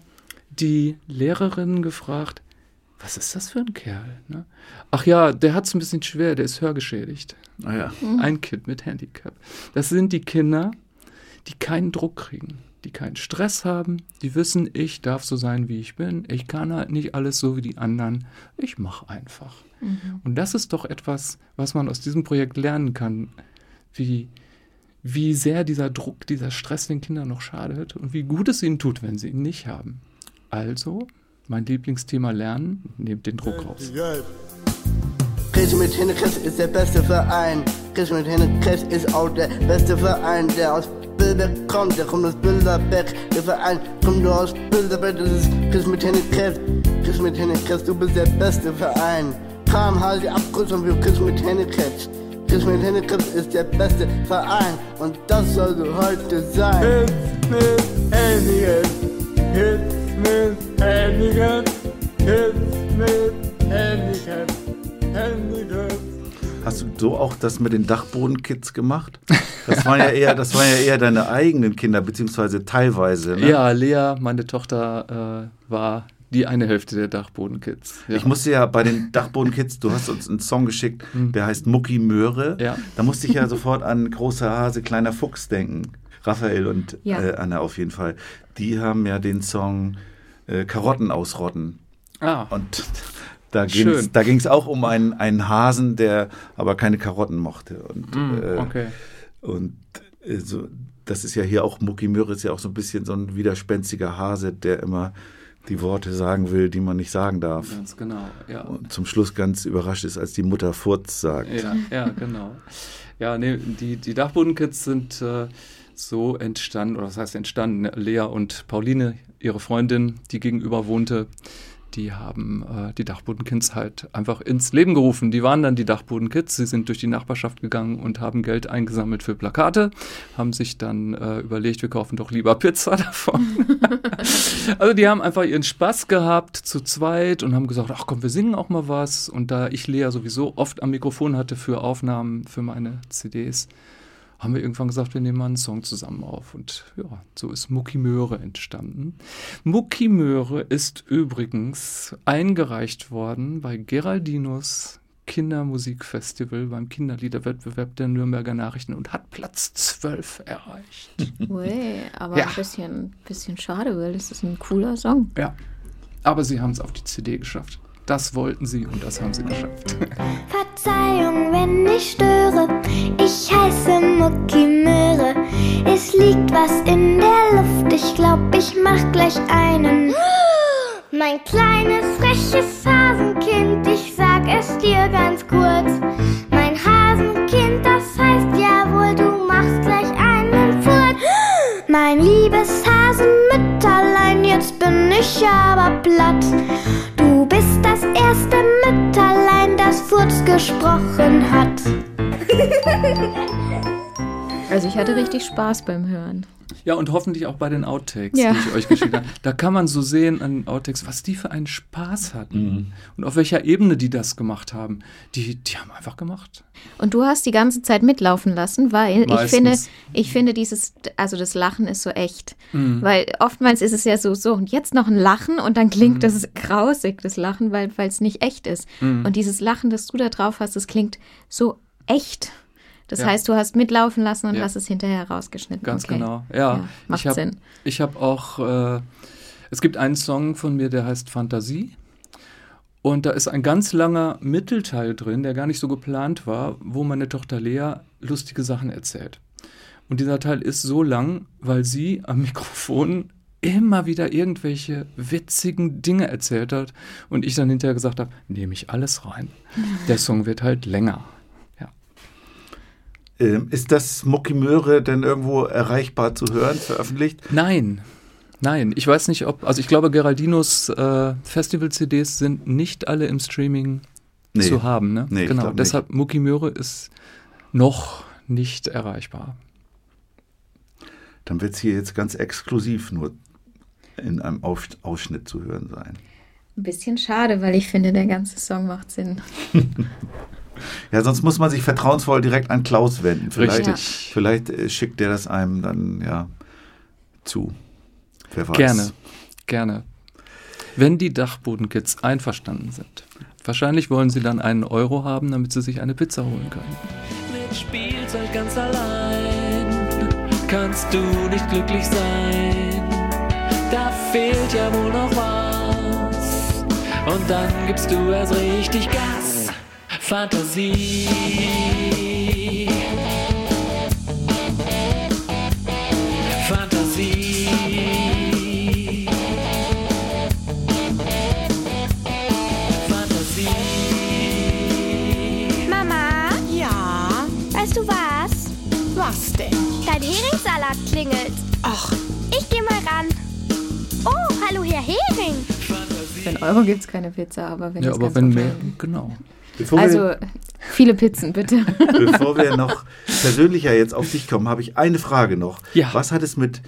die Lehrerin gefragt, was ist das für ein Kerl? Ne? Ach ja, der hat es ein bisschen schwer, der ist hörgeschädigt. Ah ja. Ein Kind mit Handicap. Das sind die Kinder, die keinen Druck kriegen, die keinen Stress haben, die wissen, ich darf so sein, wie ich bin. Ich kann halt nicht alles so wie die anderen. Ich mache einfach. Und das ist doch etwas, was man aus diesem Projekt lernen kann, wie, wie sehr dieser Druck, dieser Stress den Kindern noch schadet und wie gut es ihnen tut, wenn sie ihn nicht haben. Also, mein Lieblingsthema Lernen, nehmt den Druck raus. Chris mit Hinnekrebs ist der beste Verein. Chris mit Hinnekrebs ist auch der beste Verein, der aus Bilderberg kommt. Der kommt aus Bilderberg. Der Verein kommt nur aus Bilderberg. Das ist Chris mit Hinnekrebs. Chris mit Hinnekrebs, du bist der beste Verein. Kam halt die Abkürzung für Chris mit Hinnekrebs. Mit Hinnekrebs ist der beste Verein. Und das soll so heute sein. Hits mit Hennigan. Hits mit Hennigan. Hits mit Hennigan. Hennigan. Hast du so auch das mit den Dachbodenkids gemacht? Das waren ja eher, das waren ja eher deine eigenen Kinder, beziehungsweise teilweise. Ne? Ja, Lea, meine Tochter, äh, war die eine Hälfte der Dachbodenkids. Ja. Ich musste ja bei den Dachbodenkids, du hast uns einen Song geschickt, der heißt Mucki Möhre. Ja. Da musste ich ja sofort an großer Hase, kleiner Fuchs denken. Raphael und Ja. äh, Anna auf jeden Fall. Die haben ja den Song äh, Karotten ausrotten. ah, Und da ging es auch um einen, einen Hasen, der aber keine Karotten mochte. Und, mm, äh, okay. und äh, so, das ist ja hier auch, Mucki Möhre ist ja auch so ein bisschen so ein widerspenstiger Hase, der immer die Worte sagen will, die man nicht sagen darf. Ganz genau, ja. Und zum Schluss ganz überrascht ist, als die Mutter Furz sagt. Ja, ja, genau. Ja, nee, die, die Dachbodenkids sind äh, so entstanden, oder was heißt entstanden? Lea und Pauline, ihre Freundin, die gegenüber wohnte, die haben äh, die Dachbodenkids halt einfach ins Leben gerufen. Die waren dann die Dachbodenkids. Sie sind durch die Nachbarschaft gegangen und haben Geld eingesammelt für Plakate, haben sich dann äh, überlegt, wir kaufen doch lieber Pizza davon. also die haben einfach ihren Spaß gehabt zu zweit und haben gesagt, ach komm, wir singen auch mal was. Und da ich Lea sowieso oft am Mikrofon hatte für Aufnahmen für meine CDs, haben wir irgendwann gesagt, wir nehmen mal einen Song zusammen auf. Und ja, so ist Mucki Möhre entstanden. Mucki Möhre ist übrigens eingereicht worden bei Geraldinos Kindermusikfestival beim Kinderliederwettbewerb der Nürnberger Nachrichten und hat Platz 12 erreicht. Ui, aber Ja. ein bisschen, bisschen schade, weil das ist ein cooler Song. Ja. Aber sie haben es auf die CD geschafft. Das wollten sie und das haben sie geschafft. Verzeihung, wenn ich störe. Ich heiße Mucki Möhre. Es liegt was in der Luft. Ich glaub, ich mach gleich einen. Mein kleines, freches Hasenkind, ich sag es dir ganz kurz. Mein Hasenkind, das heißt ja wohl, du machst gleich einen Furz. Mein liebes bin ich aber platt. Du bist das erste Mütterlein, das Furz gesprochen hat. Also ich hatte richtig Spaß beim Hören. Ja, und hoffentlich auch bei den Outtakes, Ja. die ich euch geschickt habe. Da kann man so sehen an den Outtakes, was die für einen Spaß hatten. Und auf welcher Ebene die das gemacht haben. Die, die haben einfach gemacht. Und du hast die ganze Zeit mitlaufen lassen, weil ich Meistens. finde, ich finde dieses, also das Lachen ist so echt. Weil oftmals ist es ja so, so und jetzt noch ein Lachen und dann klingt das grausig, das Lachen, weil es nicht echt ist. Und dieses Lachen, das du da drauf hast, das klingt so echt. Das Ja. heißt, du hast mitlaufen lassen und Ja. hast es hinterher rausgeschnitten. Ganz okay. genau. Ja, macht ich habe Sinn. ich hab auch, äh, es gibt einen Song von mir, der heißt Fantasie. Und da ist ein ganz langer Mittelteil drin, der gar nicht so geplant war, wo meine Tochter Lea lustige Sachen erzählt. Und dieser Teil ist so lang, weil sie am Mikrofon immer wieder irgendwelche witzigen Dinge erzählt hat und ich dann hinterher gesagt habe, nehme ich alles rein. Der Song wird halt länger. Ähm, ist das Mucki Möhre denn irgendwo erreichbar zu hören, veröffentlicht? Nein, nein. Ich weiß nicht, ob. Also ich glaube, Geraldinos äh, Festival-CDs sind nicht alle im Streaming Nee. zu haben. Ne? Nee, ich genau. glaub nicht. Deshalb Mucki Möhre ist noch nicht erreichbar. dann wird es hier jetzt ganz exklusiv nur in einem Auf Ausschnitt zu hören sein. Ein bisschen schade, weil ich finde, der ganze Song macht Sinn. Ja, sonst muss man sich vertrauensvoll direkt an Klaus wenden. Vielleicht, Richtig. vielleicht äh, schickt der das einem dann ja zu. Wer weiß. Gerne, gerne. Wenn die Dachbodenkids einverstanden sind. Wahrscheinlich wollen sie dann einen Euro haben, damit sie sich eine Pizza holen können. Mit Spielzeug ganz allein kannst du nicht glücklich sein. Da fehlt ja wohl noch was. Und dann gibst du erst richtig Gas. Fantasie. Fantasie. Fantasie. Mama, Ja, weißt du was? was denn? Dein Heringssalat klingelt. Ach, Ich geh mal ran. Oh, hallo Herr Hering. Für einen Euro gibt es keine Pizza, aber wenn Ja, es aber ganz wenn mehr, werden. genau. Bevor, Also wir, viele Pizzen, bitte. bevor wir noch persönlicher jetzt auf dich kommen, habe ich eine Frage noch. Ja. Was hat es mit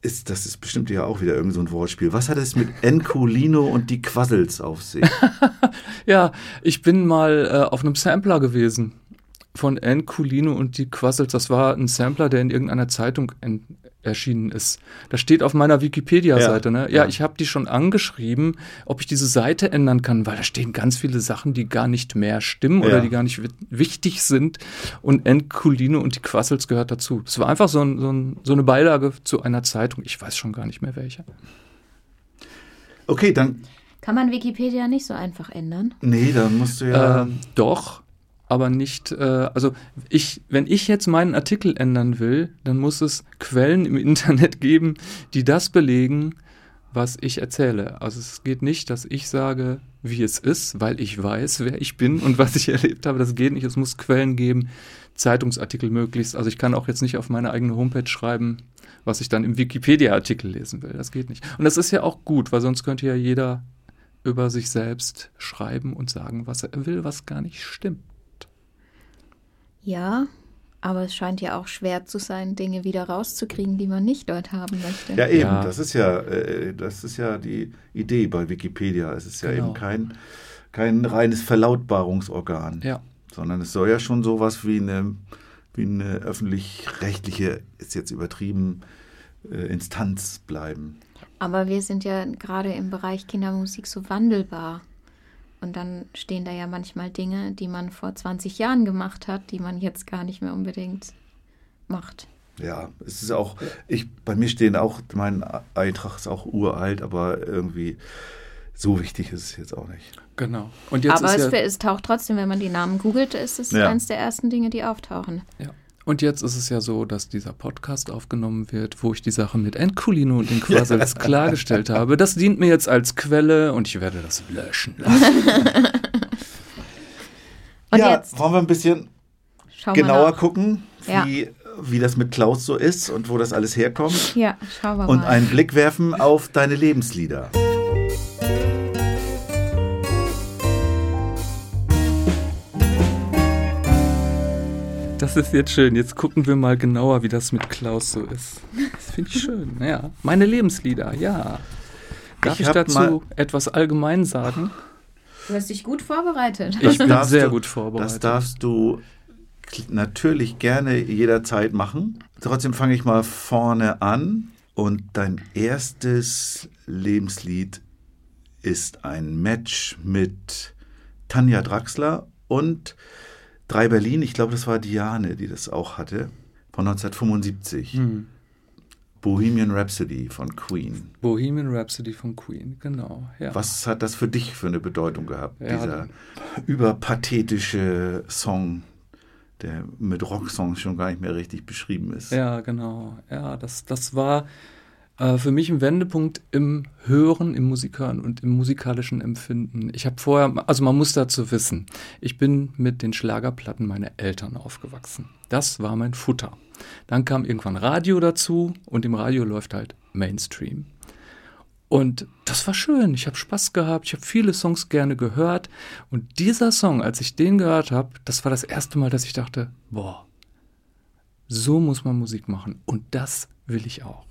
ist, das ist bestimmt ja auch wieder irgend so ein Wortspiel. Was hat es mit Enculino und die Quassels auf sich? Ja, ich bin mal äh, auf einem Sampler gewesen von Ann Culino und die Quassels. Das war ein Sampler, der in irgendeiner Zeitung erschienen ist. Das steht auf meiner Wikipedia-Seite. Ja, ne? ja. ja, ich habe die schon angeschrieben, ob ich diese Seite ändern kann, weil da stehen ganz viele Sachen, die gar nicht mehr stimmen Ja. oder die gar nicht wi- wichtig sind. Und Ann Culino und die Quassels gehört dazu. Es war einfach so, ein, so, ein, so eine Beilage zu einer Zeitung. Ich weiß schon gar nicht mehr welche. Okay, dann. Kann man Wikipedia nicht so einfach ändern? Nee, dann musst du ja. Ähm, doch, aber nicht, äh, also ich, wenn ich jetzt meinen Artikel ändern will, dann muss es Quellen im Internet geben, die das belegen, was ich erzähle. Also es geht nicht, dass ich sage, wie es ist, weil ich weiß, wer ich bin und was ich erlebt habe. Das geht nicht. Es muss Quellen geben, Zeitungsartikel möglichst. Also ich kann auch jetzt nicht auf meine eigene Homepage schreiben, was ich dann im Wikipedia-Artikel lesen will. Das geht nicht. Und das ist ja auch gut, weil sonst könnte ja jeder über sich selbst schreiben und sagen, was er will, was gar nicht stimmt. Ja, aber es scheint ja auch schwer zu sein, Dinge wieder rauszukriegen, die man nicht dort haben möchte. Ja, eben. Ja. Das ist ja, äh, das ist ja die Idee bei Wikipedia. Es ist ja Genau. eben kein, kein reines Verlautbarungsorgan, Ja. sondern es soll ja schon sowas wie eine, wie eine öffentlich-rechtliche, ist jetzt übertrieben, äh, Instanz bleiben. Aber wir sind ja gerade im Bereich Kindermusik so wandelbar. Und dann stehen da ja manchmal Dinge, die man vor 20 Jahren gemacht hat, die man jetzt gar nicht mehr unbedingt macht. Ja, es ist auch, ich, bei mir stehen auch, mein Eintrag ist auch uralt, aber irgendwie so wichtig ist es jetzt auch nicht. Genau. Und jetzt Aber ist es, ja, es taucht trotzdem, wenn man die Namen googelt, ist es Ja. eines der ersten Dinge, die auftauchen. ja. Und jetzt ist es ja so, dass dieser Podcast aufgenommen wird, wo ich die Sache mit Enculino und den Quassels klargestellt habe. Das dient mir jetzt als Quelle und ich werde das löschen lassen. Und ja, jetzt wollen wir ein bisschen schauen genauer gucken, Ja. wie, wie das mit Klaus so ist und wo das alles herkommt. Ja, schauen wir Und mal. einen Blick werfen auf deine Lebenslieder. Das ist jetzt schön. Jetzt gucken wir mal genauer, wie das mit Klaus so ist. Das finde ich schön. Ja. Meine Lebenslieder, ja. Darf Ich ich, dazu etwas allgemein sagen? du hast dich gut vorbereitet. Ich bin sehr du- gut vorbereitet. Das darfst du natürlich gerne jederzeit machen. Trotzdem fange ich mal vorne an. Und dein erstes Lebenslied ist ein Match mit Tanja Draxler und Drei Berlin. Ich glaube, das war Diane, die das auch hatte. Von 1975. Hm. Bohemian Rhapsody von Queen. Bohemian Rhapsody von Queen, genau. Ja. Was hat das für dich für eine Bedeutung gehabt, Ja. dieser überpathetische Song, der mit Rocksongs schon gar nicht mehr richtig beschrieben ist? Ja, genau. Ja, das, das war äh, für mich ein Wendepunkt im Hören, im Musikhören und im musikalischen Empfinden. Ich habe vorher, also man muss dazu wissen, ich bin mit den Schlagerplatten meiner Eltern aufgewachsen. Das war mein Futter. Dann kam irgendwann Radio dazu und im Radio läuft halt Mainstream. Und das war schön. Ich habe Spaß gehabt. Ich habe viele Songs gerne gehört. Und dieser Song, als ich den gehört habe, das war das erste Mal, dass ich dachte, boah, so muss man Musik machen. Und das will ich auch.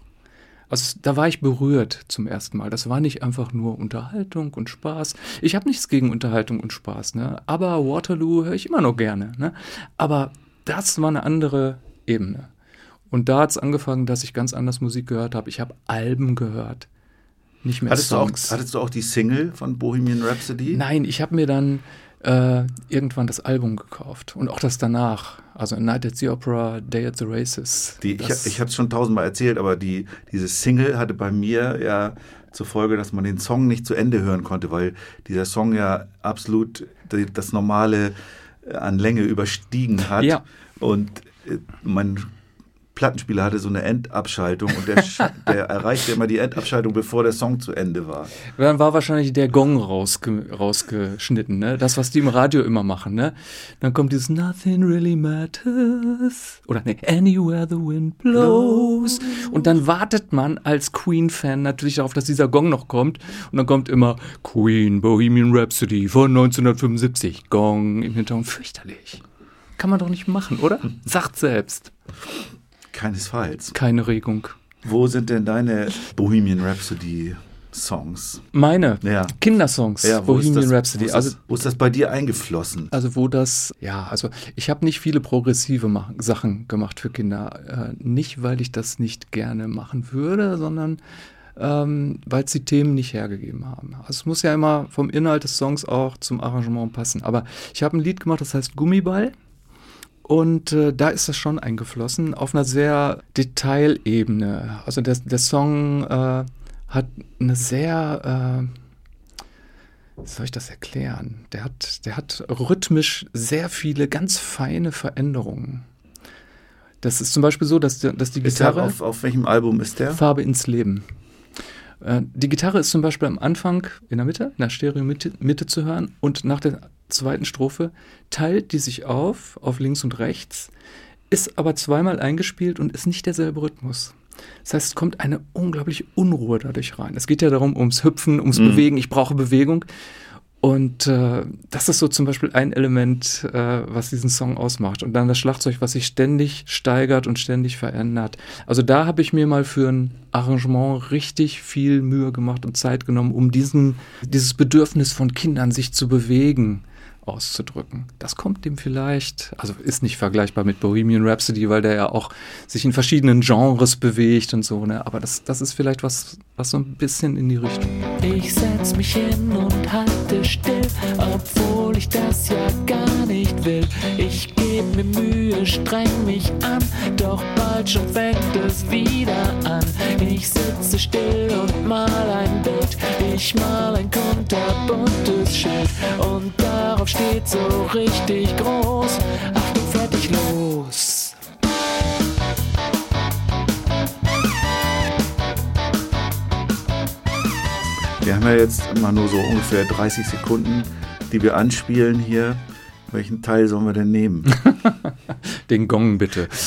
Also da war ich berührt zum ersten Mal. Das war nicht einfach nur Unterhaltung und Spaß. Ich habe nichts gegen Unterhaltung und Spaß, ne? Aber Waterloo höre ich immer noch gerne, ne? Aber das war eine andere Ebene. Und da hat es angefangen, dass ich ganz anders Musik gehört habe. Ich habe Alben gehört, nicht mehr Hattest du, auch, Songs. hattest du auch die Single von Bohemian Rhapsody? Nein, ich habe mir dann äh, irgendwann das Album gekauft und auch das danach. Also Night at the Opera, Day at the Races. Die, ich ich habe es schon tausendmal erzählt, aber die, diese Single hatte bei mir ja zur Folge, dass man den Song nicht zu Ende hören konnte, weil dieser Song ja absolut das Normale äh, an Länge überstiegen hat. Ja. Und äh, mein Plattenspieler hatte so eine Endabschaltung und der, der erreichte immer die Endabschaltung, bevor der Song zu Ende war. dann war wahrscheinlich der Gong rausge rausgeschnitten, ne? Das, was die im Radio immer machen, ne? Dann kommt dieses Nothing really matters oder ne, Anywhere the wind blows. Und dann wartet man als Queen-Fan natürlich darauf, dass dieser Gong noch kommt. Und dann kommt immer Queen Bohemian Rhapsody von 1975. Gong im Hintergrund. Fürchterlich. Kann man doch nicht machen, oder? Sagt selbst. Keinesfalls. Keine Regung. Wo sind denn deine Bohemian Rhapsody Songs? Meine Ja. Kindersongs, wo ist Bohemian das, Rhapsody. Wo ist, also das, wo ist das bei dir eingeflossen? Also wo das, ja, also ich habe nicht viele progressive mach Sachen gemacht für Kinder. Äh, nicht, weil ich das nicht gerne machen würde, sondern ähm, weil es die Themen nicht hergegeben haben. Also es muss ja immer vom Inhalt des Songs auch zum Arrangement passen. Aber ich habe ein Lied gemacht, das heißt Gummiball. Und äh, da ist das schon eingeflossen auf einer sehr Detailebene. Also der, der Song äh, hat eine sehr, äh, wie soll ich das erklären? Der hat, der hat rhythmisch sehr viele ganz feine Veränderungen. Das ist zum Beispiel so, dass, dass die Gitarre auf, auf welchem Album ist der? Farbe ins Leben. Äh, Die Gitarre ist zum Beispiel am Anfang in der Mitte, in der Stereo-Mitte Mitte zu hören und nach der zweiten Strophe teilt die sich auf, auf links und rechts, ist aber zweimal eingespielt und ist nicht derselbe Rhythmus. Das heißt, es kommt eine unglaubliche Unruhe dadurch rein. Es geht ja darum, ums Hüpfen, ums Bewegen. Ich brauche Bewegung. Und äh, das ist so zum Beispiel ein Element, äh, was diesen Song ausmacht. Und dann das Schlagzeug, was sich ständig steigert und ständig verändert. Also da habe ich mir mal für ein Arrangement richtig viel Mühe gemacht und Zeit genommen, um diesen, dieses Bedürfnis von Kindern, sich zu bewegen, auszudrücken. Das kommt dem vielleicht, also ist nicht vergleichbar mit Bohemian Rhapsody, weil der ja auch sich in verschiedenen Genres bewegt und so, ne? Aber das, das ist vielleicht was, was so ein bisschen in die Richtung. Ich setz mich hin und halte still, obwohl ich das ja gar nicht will. Ich geb mir Mühe, streng mich an, doch bald schon fängt es wieder an. Ich sitze still und mal ein Bild, ich mal ein kunterbuntes Schild und darauf steht so richtig groß, Achtung, fertig, los. Wir haben ja jetzt immer nur so ungefähr 30 Sekunden, die wir anspielen hier. Welchen Teil sollen wir denn nehmen? Den Gong bitte.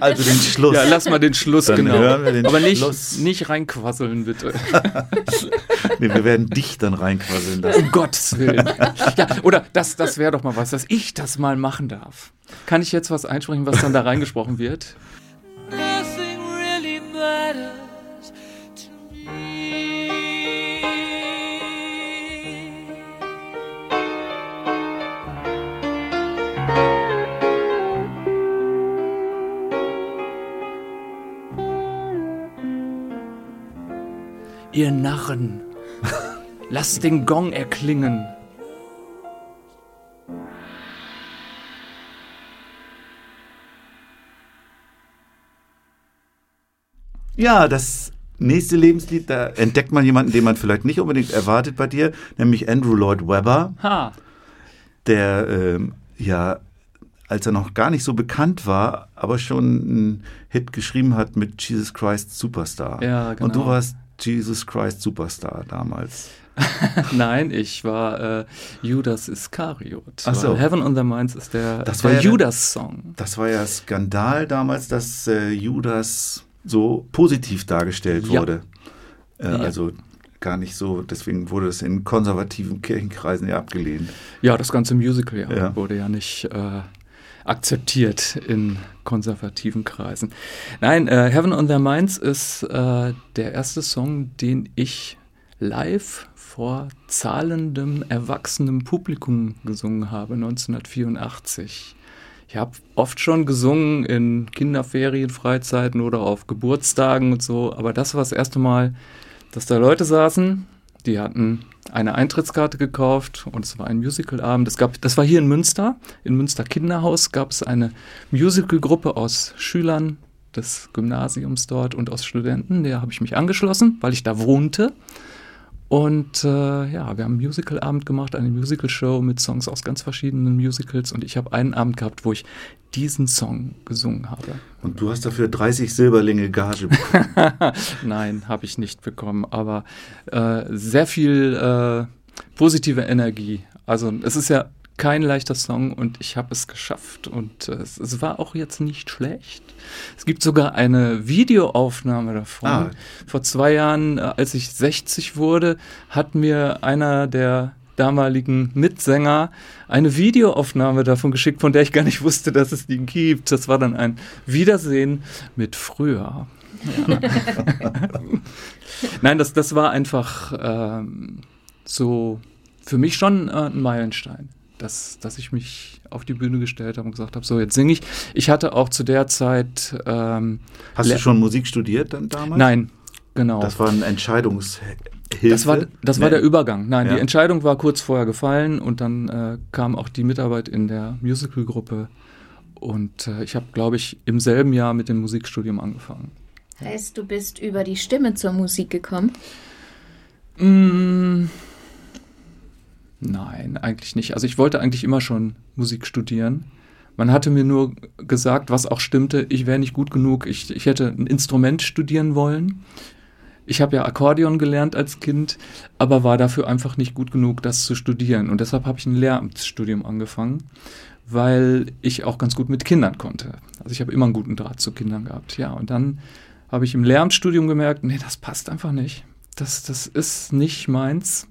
Also den Schluss. Ja, lass mal den Schluss, Dann genau. hören wir den Aber nicht, Schluss. nicht reinquasseln, bitte. nee, wir werden dich dann reinquasseln lassen. Um Gottes Willen. Ja, oder das, das wäre doch mal was, dass ich das mal machen darf. Kann ich jetzt was einsprechen, was dann da reingesprochen wird? Nothing really matters Ihr Narren, lasst den Gong erklingen. Ja, das nächste Lebenslied, da entdeckt man jemanden, den man vielleicht nicht unbedingt erwartet bei dir, nämlich Andrew Lloyd Webber, Ha, der ähm, ja, als er noch gar nicht so bekannt war, aber schon einen Hit geschrieben hat mit Jesus Christ Superstar. Ja, Und du genau. warst Jesus Christ Superstar damals. nein, ich war äh, Judas Iskariot. Ach so. Heaven on the Minds ist der, Das der ja Judas-Song. Das war ja Skandal damals, dass äh, Judas so positiv dargestellt Ja. wurde. Äh, Ja. Also gar nicht so, deswegen wurde es in konservativen Kirchenkreisen ja abgelehnt. Ja, das ganze Musical ja, Ja. wurde ja nicht äh, akzeptiert in konservativen Kreisen. Nein, äh, Heaven on Their Minds ist äh, der erste Song, den ich live vor zahlendem, erwachsenem Publikum gesungen habe, 1984. Ich habe oft schon gesungen in Kinderferien, Freizeiten oder auf Geburtstagen und so, aber das war das erste Mal, dass da Leute saßen, die hatten eine Eintrittskarte gekauft und es war ein Musicalabend. Es gab, das war hier in Münster, in Münster Kinderhaus gab es eine Musicalgruppe aus Schülern des Gymnasiums dort und aus Studenten. Der habe ich mich angeschlossen, weil ich da wohnte. Und äh, ja, wir haben einen Musicalabend gemacht, eine Musicalshow mit Songs aus ganz verschiedenen Musicals. Und ich habe einen Abend gehabt, wo ich diesen Song gesungen habe. Und du hast dafür 30 Silberlinge Gage bekommen. Nein, habe ich nicht bekommen, aber äh, sehr viel äh, positive Energie. Also es ist ja kein leichter Song und ich habe es geschafft und äh, es, es, war auch jetzt nicht schlecht. Es gibt sogar eine Videoaufnahme davon. Ah. Vor zwei Jahren, äh, als ich 60 wurde, hat mir einer der damaligen Mitsänger eine Videoaufnahme davon geschickt, von der ich gar nicht wusste, dass es die gibt. Das war dann ein Wiedersehen mit früher. Ja. Nein, das, das war einfach ähm, so für mich schon äh, ein Meilenstein dass, dass ich mich auf die Bühne gestellt habe und gesagt habe, so jetzt singe ich. Ich hatte auch zu der Zeit. Ähm, Hast du schon Musik studiert dann damals? Nein, genau. Das war eine Entscheidungshilfe. Das war, das war der Übergang. Nein, ja. die Entscheidung war kurz vorher gefallen und dann äh, kam auch die Mitarbeit in der Musical-Gruppe. Und äh, ich habe, glaube ich, im selben Jahr mit dem Musikstudium angefangen. Heißt, du bist über die Stimme zur Musik gekommen? Mmh. Nein, eigentlich nicht. Also ich wollte eigentlich immer schon Musik studieren. Man hatte mir nur gesagt, was auch stimmte, ich wäre nicht gut genug. Ich, ich hätte ein Instrument studieren wollen. Ich habe ja Akkordeon gelernt als Kind, aber war dafür einfach nicht gut genug, das zu studieren. Und deshalb habe ich ein Lehramtsstudium angefangen, weil ich auch ganz gut mit Kindern konnte. Also ich habe immer einen guten Draht zu Kindern gehabt. Ja, und dann habe ich im Lehramtsstudium gemerkt, nee, das passt einfach nicht. Das, das ist nicht meins.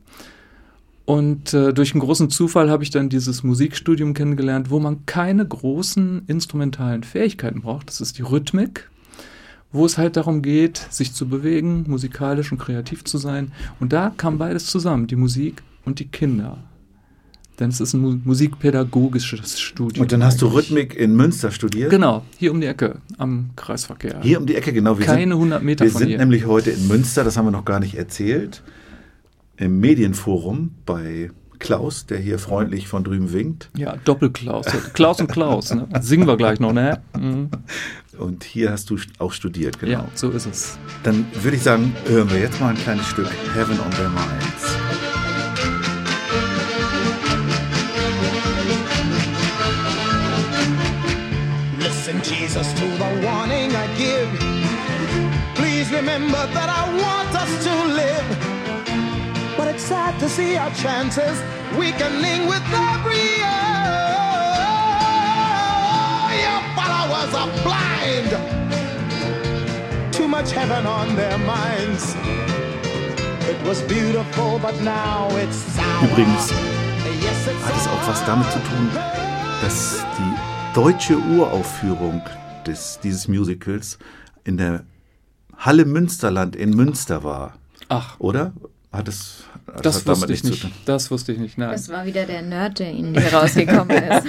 Und äh, durch einen großen Zufall habe ich dann dieses Musikstudium kennengelernt, wo man keine großen instrumentalen Fähigkeiten braucht. Das ist die Rhythmik, wo es halt darum geht, sich zu bewegen, musikalisch und kreativ zu sein. Und da kam beides zusammen, die Musik und die Kinder. Denn es ist ein musikpädagogisches Studium. Und dann hast du Rhythmik in Münster studiert? Genau, hier um die Ecke am Kreisverkehr. Hier um die Ecke, genau. Wir Keine sind, 100 Meter wir von hier. Wir sind nämlich heute in Münster, das haben wir noch gar nicht erzählt im Medienforum bei Klaus, der hier freundlich von drüben winkt. Ja, Doppelklaus. Klaus und Klaus. Ne? Singen wir gleich noch, ne? Mhm. Und hier hast du auch studiert, genau. Ja, so ist es. Dann würde ich sagen, hören wir jetzt mal ein kleines Stück Heaven on Their Minds. Listen, Jesus, to the warning I give. Please remember that I want us to live. It's sad to see our chances weakening with every year. Your followers are blind. Too much heaven on their minds. It was beautiful, but now it's sour. Übrigens hat es auch was damit zu tun, dass die deutsche Uraufführung des, dieses Musicals in der Halle Münsterland in Münster war. Ach. Oder? Hat es, das, das wusste ich nicht. Das wusste ich nicht. Nein. Das war wieder der Nerd, der Ihnen hier rausgekommen ist.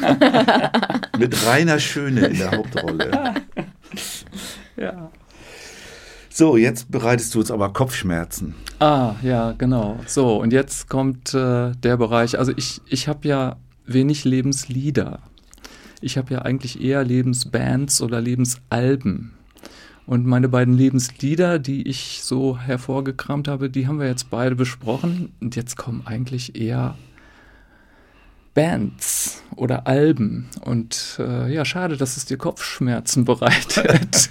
Mit Rainer Schöne in der Hauptrolle. ja. So, jetzt bereitest du uns aber Kopfschmerzen. Ah, ja, genau. So, und jetzt kommt äh, der Bereich. Also ich, ich habe ja wenig Lebenslieder. Ich habe ja eigentlich eher Lebensbands oder Lebensalben. Und meine beiden Lebenslieder, die ich so hervorgekramt habe, die haben wir jetzt beide besprochen. Und jetzt kommen eigentlich eher Bands oder Alben. Und äh, ja, schade, dass es dir Kopfschmerzen bereitet.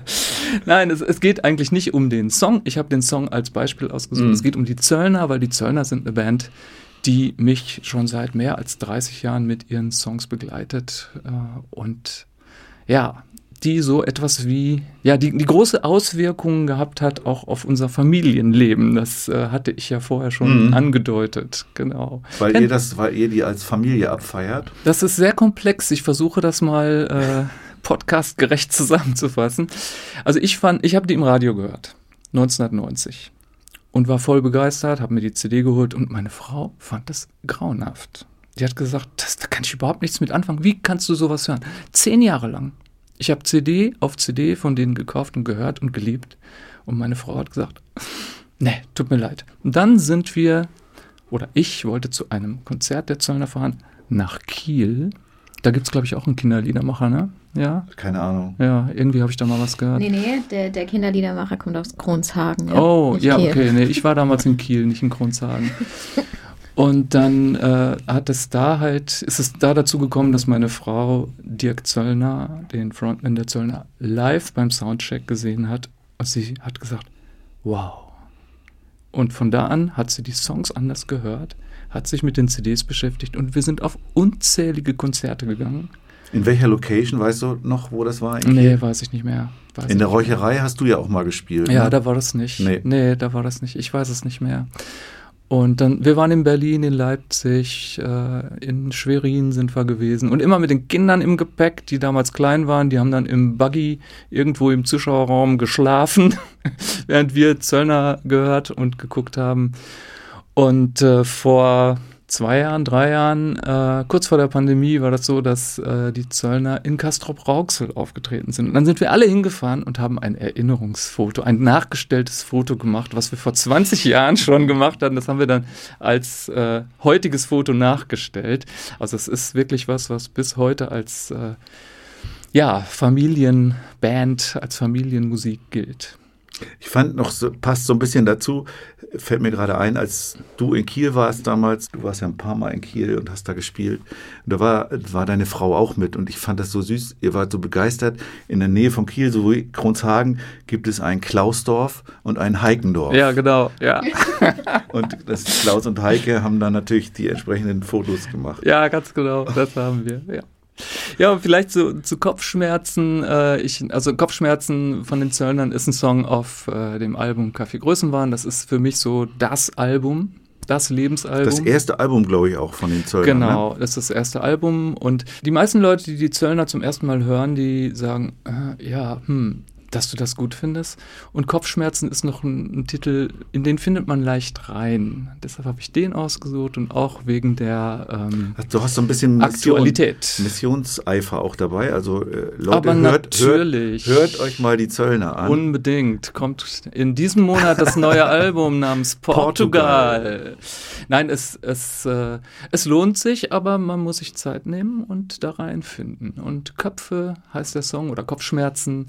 Nein, es, es, geht eigentlich nicht um den Song. Ich habe den Song als Beispiel ausgesucht. Mm. Es geht um die Zöllner, weil die Zöllner sind eine Band, die mich schon seit mehr als 30 Jahren mit ihren Songs begleitet. Äh, und ja, die so etwas wie, ja, die, die große Auswirkungen gehabt hat, auch auf unser Familienleben. Das äh, hatte ich ja vorher schon Mhm. angedeutet, genau. Weil Kennt- ihr das, weil ihr die als Familie abfeiert. das ist sehr komplex. Ich versuche das mal äh, podcastgerecht zusammenzufassen. Also ich fand, ich habe die im Radio gehört, 1990 und war voll begeistert, habe mir die CD geholt und meine Frau fand das grauenhaft. Die hat gesagt, das, da kann ich überhaupt nichts mit anfangen. Wie kannst du sowas hören? Zehn Jahre lang. Ich habe CD auf CD von denen gekauft und gehört und geliebt. Und meine Frau hat gesagt, nee, tut mir leid. Und dann sind wir, oder ich wollte zu einem Konzert der Zöllner fahren nach Kiel. Da gibt es, glaube ich, auch einen Kinderliedermacher, ne? Ja, Keine Ahnung. ja, irgendwie habe ich da mal was gehört. Nee, nee, der, der Kinderliedermacher kommt aus Kronshagen. Ja, Oh, nicht ja, Kiel. okay. Nee, ich war damals in Kiel, nicht in Kronshagen. Und dann äh, hat es da halt, ist es da dazu gekommen, dass meine Frau Dirk Zöllner, den Frontman der Zöllner, live beim Soundcheck gesehen hat. Und sie hat gesagt, wow. Und von da an hat sie die Songs anders gehört, hat sich mit den CDs beschäftigt und wir sind auf unzählige Konzerte gegangen. In welcher Location, weißt du noch, wo das war? In, Nee, weiß ich nicht mehr. Weiß in der nicht mehr. Räucherei hast du ja auch mal gespielt. Ja, ne? da war das nicht. Nee. Nee. da war das nicht. Ich weiß es nicht mehr. Und dann, wir waren in Berlin, in Leipzig, äh, in Schwerin sind wir gewesen. Und immer mit den Kindern im Gepäck, die damals klein waren, die haben dann im Buggy irgendwo im Zuschauerraum geschlafen, während wir Zöllner gehört und geguckt haben. Und äh, vor zwei Jahren, drei Jahren, äh, kurz vor der Pandemie, war das so, dass äh, die Zöllner in Castrop-Rauxel aufgetreten sind. Und dann sind wir alle hingefahren und haben ein Erinnerungsfoto, ein nachgestelltes Foto gemacht, was wir vor 20 Jahren schon gemacht haben. Das haben wir dann als äh, heutiges Foto nachgestellt. Also es ist wirklich was, was bis heute als äh, ja, Familienband, als Familienmusik gilt. Ich fand noch, so, passt so ein bisschen dazu, fällt mir gerade ein, als du in Kiel warst damals, du warst ja ein paar Mal in Kiel und hast da gespielt, und da war, war deine Frau auch mit und ich fand das so süß, ihr wart so begeistert, in der Nähe von Kiel, so wie Kronshagen, gibt es ein Klausdorf und ein Heikendorf. Ja, genau, ja. Und das Klaus und Heike haben dann natürlich die entsprechenden Fotos gemacht. Ja, ganz genau, das haben wir, ja. Ja, und vielleicht zu, zu Kopfschmerzen. Äh, ich, also Kopfschmerzen von den Zöllnern ist ein Song auf äh, dem Album Kaffee Größenwahn. Das ist für mich so das Album, das Lebensalbum. Das erste Album, glaube ich, auch von den Zöllnern. Genau, Ne? das ist das erste Album. Und die meisten Leute, die die Zöllner zum ersten Mal hören, die sagen, äh, ja, hm, dass du das gut findest. Und Kopfschmerzen ist noch ein, ein Titel, in den findet man leicht rein. Deshalb habe ich den ausgesucht und auch wegen der ähm, Du hast so ein bisschen Mission, Aktualität. Missionseifer auch dabei. Also äh, Leute, Aber hört, natürlich. Hört, hört euch mal die Zöllner an. Unbedingt. Kommt in diesem Monat das neue Album namens Portugal. Nein, es, es, äh, es lohnt sich, aber man muss sich Zeit nehmen und da reinfinden. Und Köpfe heißt der Song oder Kopfschmerzen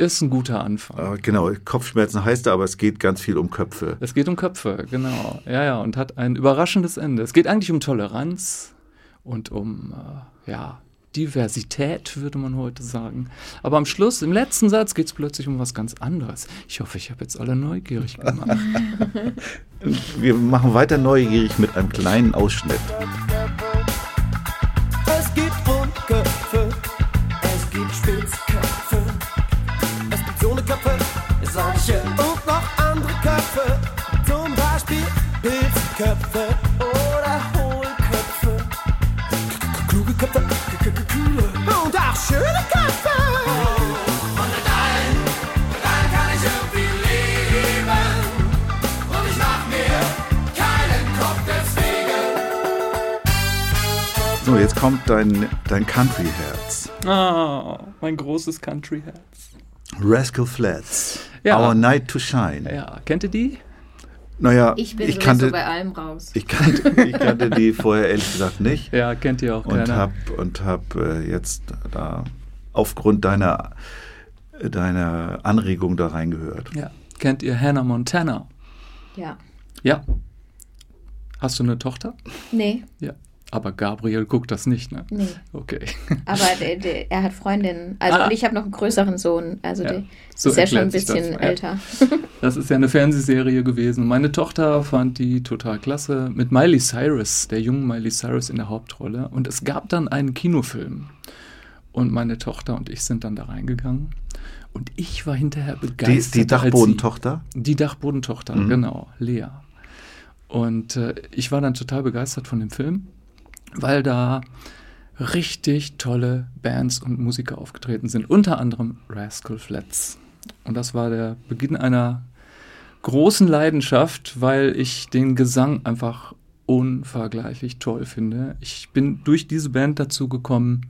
ist ein guter Anfang. Äh, genau, Kopfschmerzen heißt er, aber es geht ganz viel um Köpfe. Es geht um Köpfe, genau. Ja, ja, und hat ein überraschendes Ende. Es geht eigentlich um Toleranz und um, äh, ja, Diversität, würde man heute sagen. Aber am Schluss, im letzten Satz, geht es plötzlich um was ganz anderes. Ich hoffe, ich habe jetzt alle neugierig gemacht. Wir machen weiter neugierig mit einem kleinen Ausschnitt. Solche und noch andere Köpfe, zum Beispiel Pilzköpfe oder Hohlköpfe, kluge Köpfe, kühle und auch schöne Köpfe. Und mit allen, mit allen kann ich irgendwie leben und ich mach mir keinen Kopf deswegen. So, jetzt kommt dein, dein Country-Herz. Ah, mein großes Country-Herz. Rascal Flats. Ja. Our Night to Shine. Ja, kennt ihr die? Naja, Ich bin ich kannte, bei allem raus. ich, kannte, ich kannte die vorher ehrlich gesagt nicht. Ja, kennt ihr auch und keiner. hab und hab äh, jetzt da aufgrund deiner deiner Anregung da reingehört. Ja, kennt ihr Hannah Montana? Ja. Ja. Hast du eine Tochter? Nee, Ja. Aber Gabriel guckt das nicht, ne? nee. Okay. Aber der, der, er hat Freundinnen. Also Ah. und ich habe noch einen größeren Sohn. Also Ja, der so ist ja schon ein bisschen das, ja. älter. Das ist ja eine Fernsehserie gewesen. Meine Tochter fand die total klasse mit Miley Cyrus, der jungen Miley Cyrus in der Hauptrolle. Und es gab dann einen Kinofilm. Und meine Tochter und ich sind dann da reingegangen. Und ich war hinterher Die, begeistert. die als Dachbodentochter? Die Dachbodentochter, Mhm. genau, Lea. Und äh, ich war dann total begeistert von dem Film, weil da richtig tolle Bands und Musiker aufgetreten sind. Unter anderem Rascal Flats. Und das war der Beginn einer großen Leidenschaft, weil ich den Gesang einfach unvergleichlich toll finde. Ich bin durch diese Band dazu gekommen,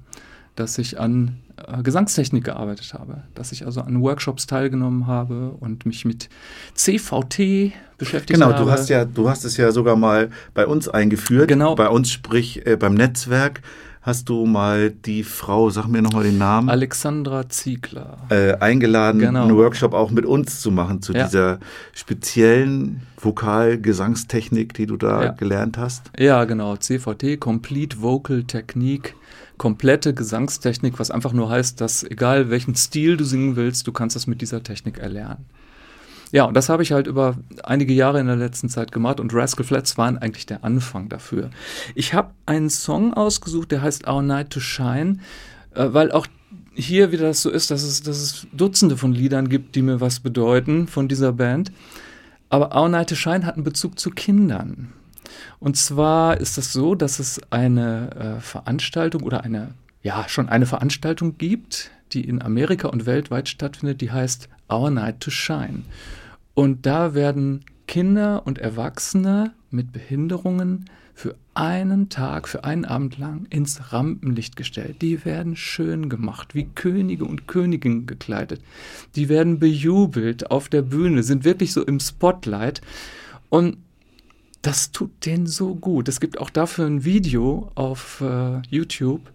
dass ich an äh, Gesangstechnik gearbeitet habe, dass ich also an Workshops teilgenommen habe und mich mit CVT beschäftigt Genau, habe. du hast ja, du hast es ja sogar mal bei uns eingeführt. Genau. Bei uns, sprich äh, beim Netzwerk, hast du mal die Frau, sag mir nochmal den Namen, Alexandra Ziegler. äh, eingeladen, Genau. einen Workshop auch mit uns zu machen zu Ja. dieser speziellen Vokal-Gesangstechnik, die du da Ja. gelernt hast. Ja, genau. CVT, Complete Vocal Technique, komplette Gesangstechnik, was einfach nur heißt, dass egal welchen Stil du singen willst, du kannst das mit dieser Technik erlernen. Ja, und das habe ich halt über einige Jahre in der letzten Zeit gemacht und Rascal Flats waren eigentlich der Anfang dafür. Ich habe einen Song ausgesucht, der heißt Our Night to Shine, äh, weil auch hier wieder das so ist, dass es, dass es Dutzende von Liedern gibt, die mir was bedeuten von dieser Band. Aber Our Night to Shine hat einen Bezug zu Kindern. Und zwar ist es so, dass es eine äh, Veranstaltung oder eine, ja, schon eine Veranstaltung gibt, die in Amerika und weltweit stattfindet, die heißt Our Night to Shine. Und da werden Kinder und Erwachsene mit Behinderungen für einen Tag, für einen Abend lang ins Rampenlicht gestellt. Die werden schön gemacht, wie Könige und Königinnen gekleidet. Die werden bejubelt auf der Bühne, sind wirklich so im Spotlight. Und das tut denen so gut. Es gibt auch dafür ein Video auf äh, YouTube.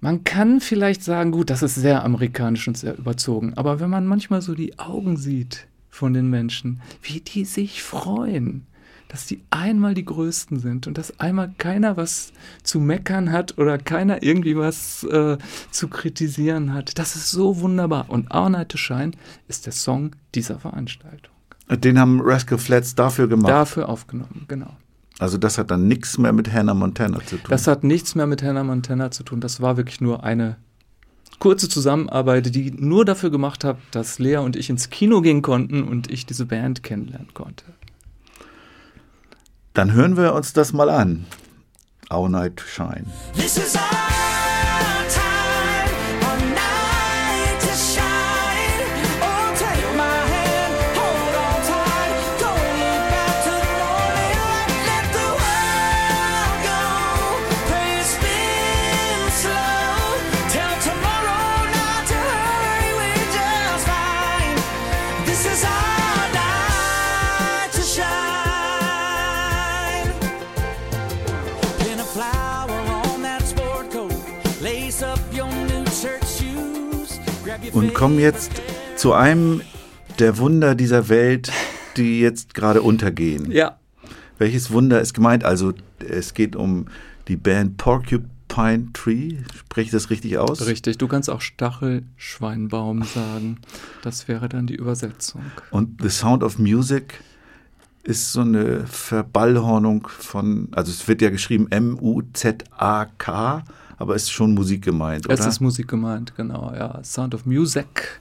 Man kann vielleicht sagen, gut, das ist sehr amerikanisch und sehr überzogen, aber wenn man manchmal so die Augen sieht von den Menschen, wie die sich freuen, dass die einmal die Größten sind und dass einmal keiner was zu meckern hat oder keiner irgendwie was äh, zu kritisieren hat, das ist so wunderbar. Und Our Night to Shine ist der Song dieser Veranstaltung. Den haben Rascal Flats dafür gemacht. Dafür aufgenommen, genau. Also das hat dann nichts mehr mit Hannah Montana zu tun. Das hat nichts mehr mit Hannah Montana zu tun. Das war wirklich nur eine kurze Zusammenarbeit, die nur dafür gemacht hat, dass Lea und ich ins Kino gehen konnten und ich diese Band kennenlernen konnte. Dann hören wir uns das mal an. Our Night to Shine. Kommen jetzt zu einem der Wunder dieser Welt, die jetzt gerade untergehen. Ja. Welches Wunder ist gemeint? Also es geht um die Band Porcupine Tree. Spreche ich das richtig aus? Richtig, du kannst auch Stachelschweinbaum sagen. Das wäre dann die Übersetzung. Und The Sound of Music ist so eine Verballhornung von, also es wird ja geschrieben M-U-Z-A-K, aber es ist schon Musik gemeint, Es oder? ist Musik gemeint, genau, ja. Sound of Music.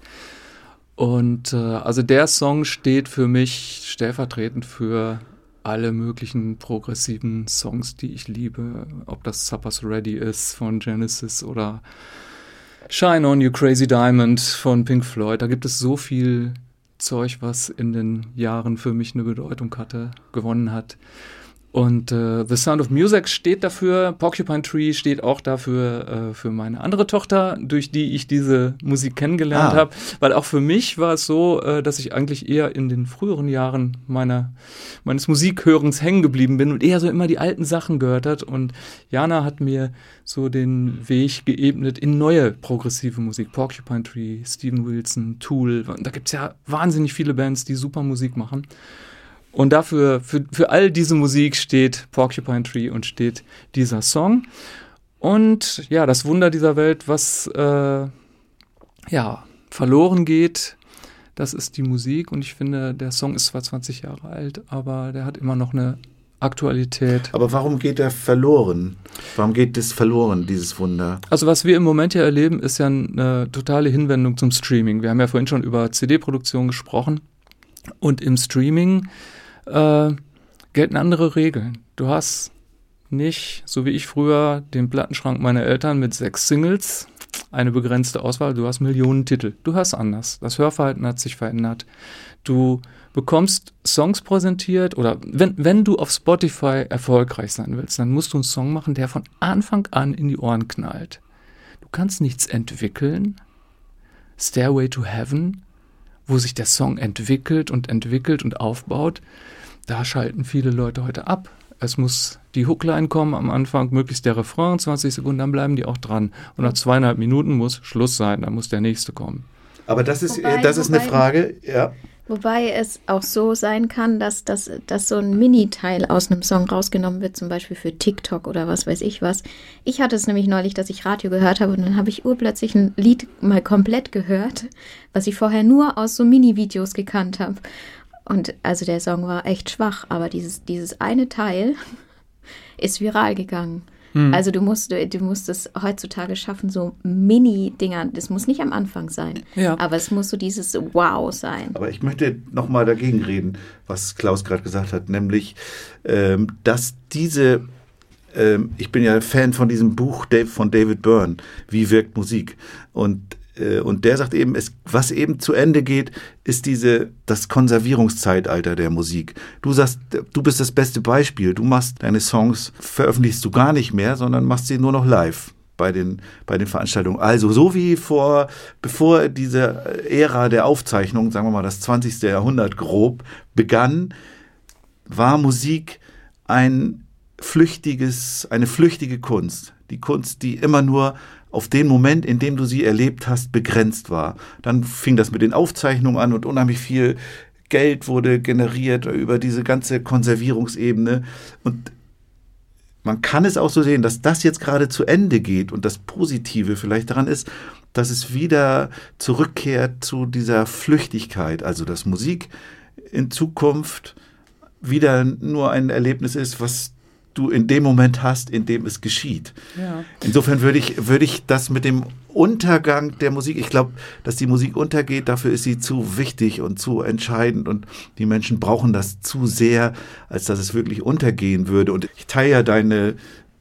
Und äh, also der Song steht für mich stellvertretend für alle möglichen progressiven Songs, die ich liebe. Ob das Supper's Ready ist von Genesis oder Shine On You Crazy Diamond von Pink Floyd. Da gibt es so viel Zeug, was in den Jahren für mich eine Bedeutung hatte, gewonnen hat. Und äh, The Sound of Music steht dafür, Porcupine Tree steht auch dafür, äh, für meine andere Tochter, durch die ich diese Musik kennengelernt Ah. habe. Weil auch für mich war es so, äh, dass ich eigentlich eher in den früheren Jahren meiner, meines Musikhörens hängen geblieben bin und eher so immer die alten Sachen gehört hat. Und Jana hat mir so den Weg geebnet in neue progressive Musik. Porcupine Tree, Steven Wilson, Tool. Da gibt's ja wahnsinnig viele Bands, die super Musik machen. Und dafür, für, für all diese Musik steht Porcupine Tree und steht dieser Song. Und ja, das Wunder dieser Welt, was äh, ja verloren geht, das ist die Musik. Und ich finde, der Song ist zwar 20 Jahre alt, aber der hat immer noch eine Aktualität. Aber warum geht er verloren? Warum geht das verloren, dieses Wunder? Also was wir im Moment ja erleben, ist ja eine totale Hinwendung zum Streaming. Wir haben ja vorhin schon über CD-Produktion gesprochen. Und im Streaming äh, gelten andere Regeln. Du hast nicht, so wie ich früher, den Plattenschrank meiner Eltern mit sechs Singles, eine begrenzte Auswahl, du hast Millionen Titel. Du hörst anders. Das Hörverhalten hat sich verändert. Du bekommst Songs präsentiert oder wenn, wenn du auf Spotify erfolgreich sein willst, dann musst du einen Song machen, der von Anfang an in die Ohren knallt. Du kannst nichts entwickeln. Stairway to Heaven, wo sich der Song entwickelt und entwickelt und aufbaut, da schalten viele Leute heute ab. Es muss die Hookline kommen am Anfang, möglichst der Refrain, 20 Sekunden, dann bleiben die auch dran. Und nach zweieinhalb Minuten muss Schluss sein, dann muss der nächste kommen. Aber das ist, Wobei- das ist eine wobei- Frage, ja. Wobei es auch so sein kann, dass, dass, dass so ein Mini-Teil aus einem Song rausgenommen wird, zum Beispiel für TikTok oder was weiß ich was. Ich hatte es nämlich neulich, dass ich Radio gehört habe und dann habe ich urplötzlich ein Lied mal komplett gehört, was ich vorher nur aus so Mini-Videos gekannt habe. Und also der Song war echt schwach, aber dieses, dieses eine Teil ist viral gegangen. Also du musst, du, du musst es heutzutage schaffen, so Mini-Dinger. Das muss nicht am Anfang sein, Ja. aber es muss so dieses Wow sein. Aber ich möchte nochmal dagegen reden, was Klaus gerade gesagt hat, nämlich, ähm, dass diese, ähm, ich bin ja Fan von diesem Buch von David Byrne, Wie wirkt Musik? Und, und der sagt eben, es, was eben zu Ende geht, ist diese, das Konservierungszeitalter der Musik. Du sagst, du bist das beste Beispiel. Du machst deine Songs, veröffentlichst du gar nicht mehr, sondern machst sie nur noch live bei den, bei den Veranstaltungen. Also so wie vor, bevor diese Ära der Aufzeichnung, sagen wir mal das 20. Jahrhundert grob, begann, war Musik ein flüchtiges, eine flüchtige Kunst. Die Kunst, die immer nur auf den Moment, in dem du sie erlebt hast, begrenzt war. Dann fing das mit den Aufzeichnungen an und unheimlich viel Geld wurde generiert über diese ganze Konservierungsebene. Und man kann es auch so sehen, dass das jetzt gerade zu Ende geht und das Positive vielleicht daran ist, dass es wieder zurückkehrt zu dieser Flüchtigkeit, also dass Musik in Zukunft wieder nur ein Erlebnis ist, was du in dem Moment hast, in dem es geschieht. Ja. Insofern würde ich, würde ich das mit dem Untergang der Musik, ich glaube, dass die Musik untergeht, dafür ist sie zu wichtig und zu entscheidend und die Menschen brauchen das zu sehr, als dass es wirklich untergehen würde. Und ich teile ja deine,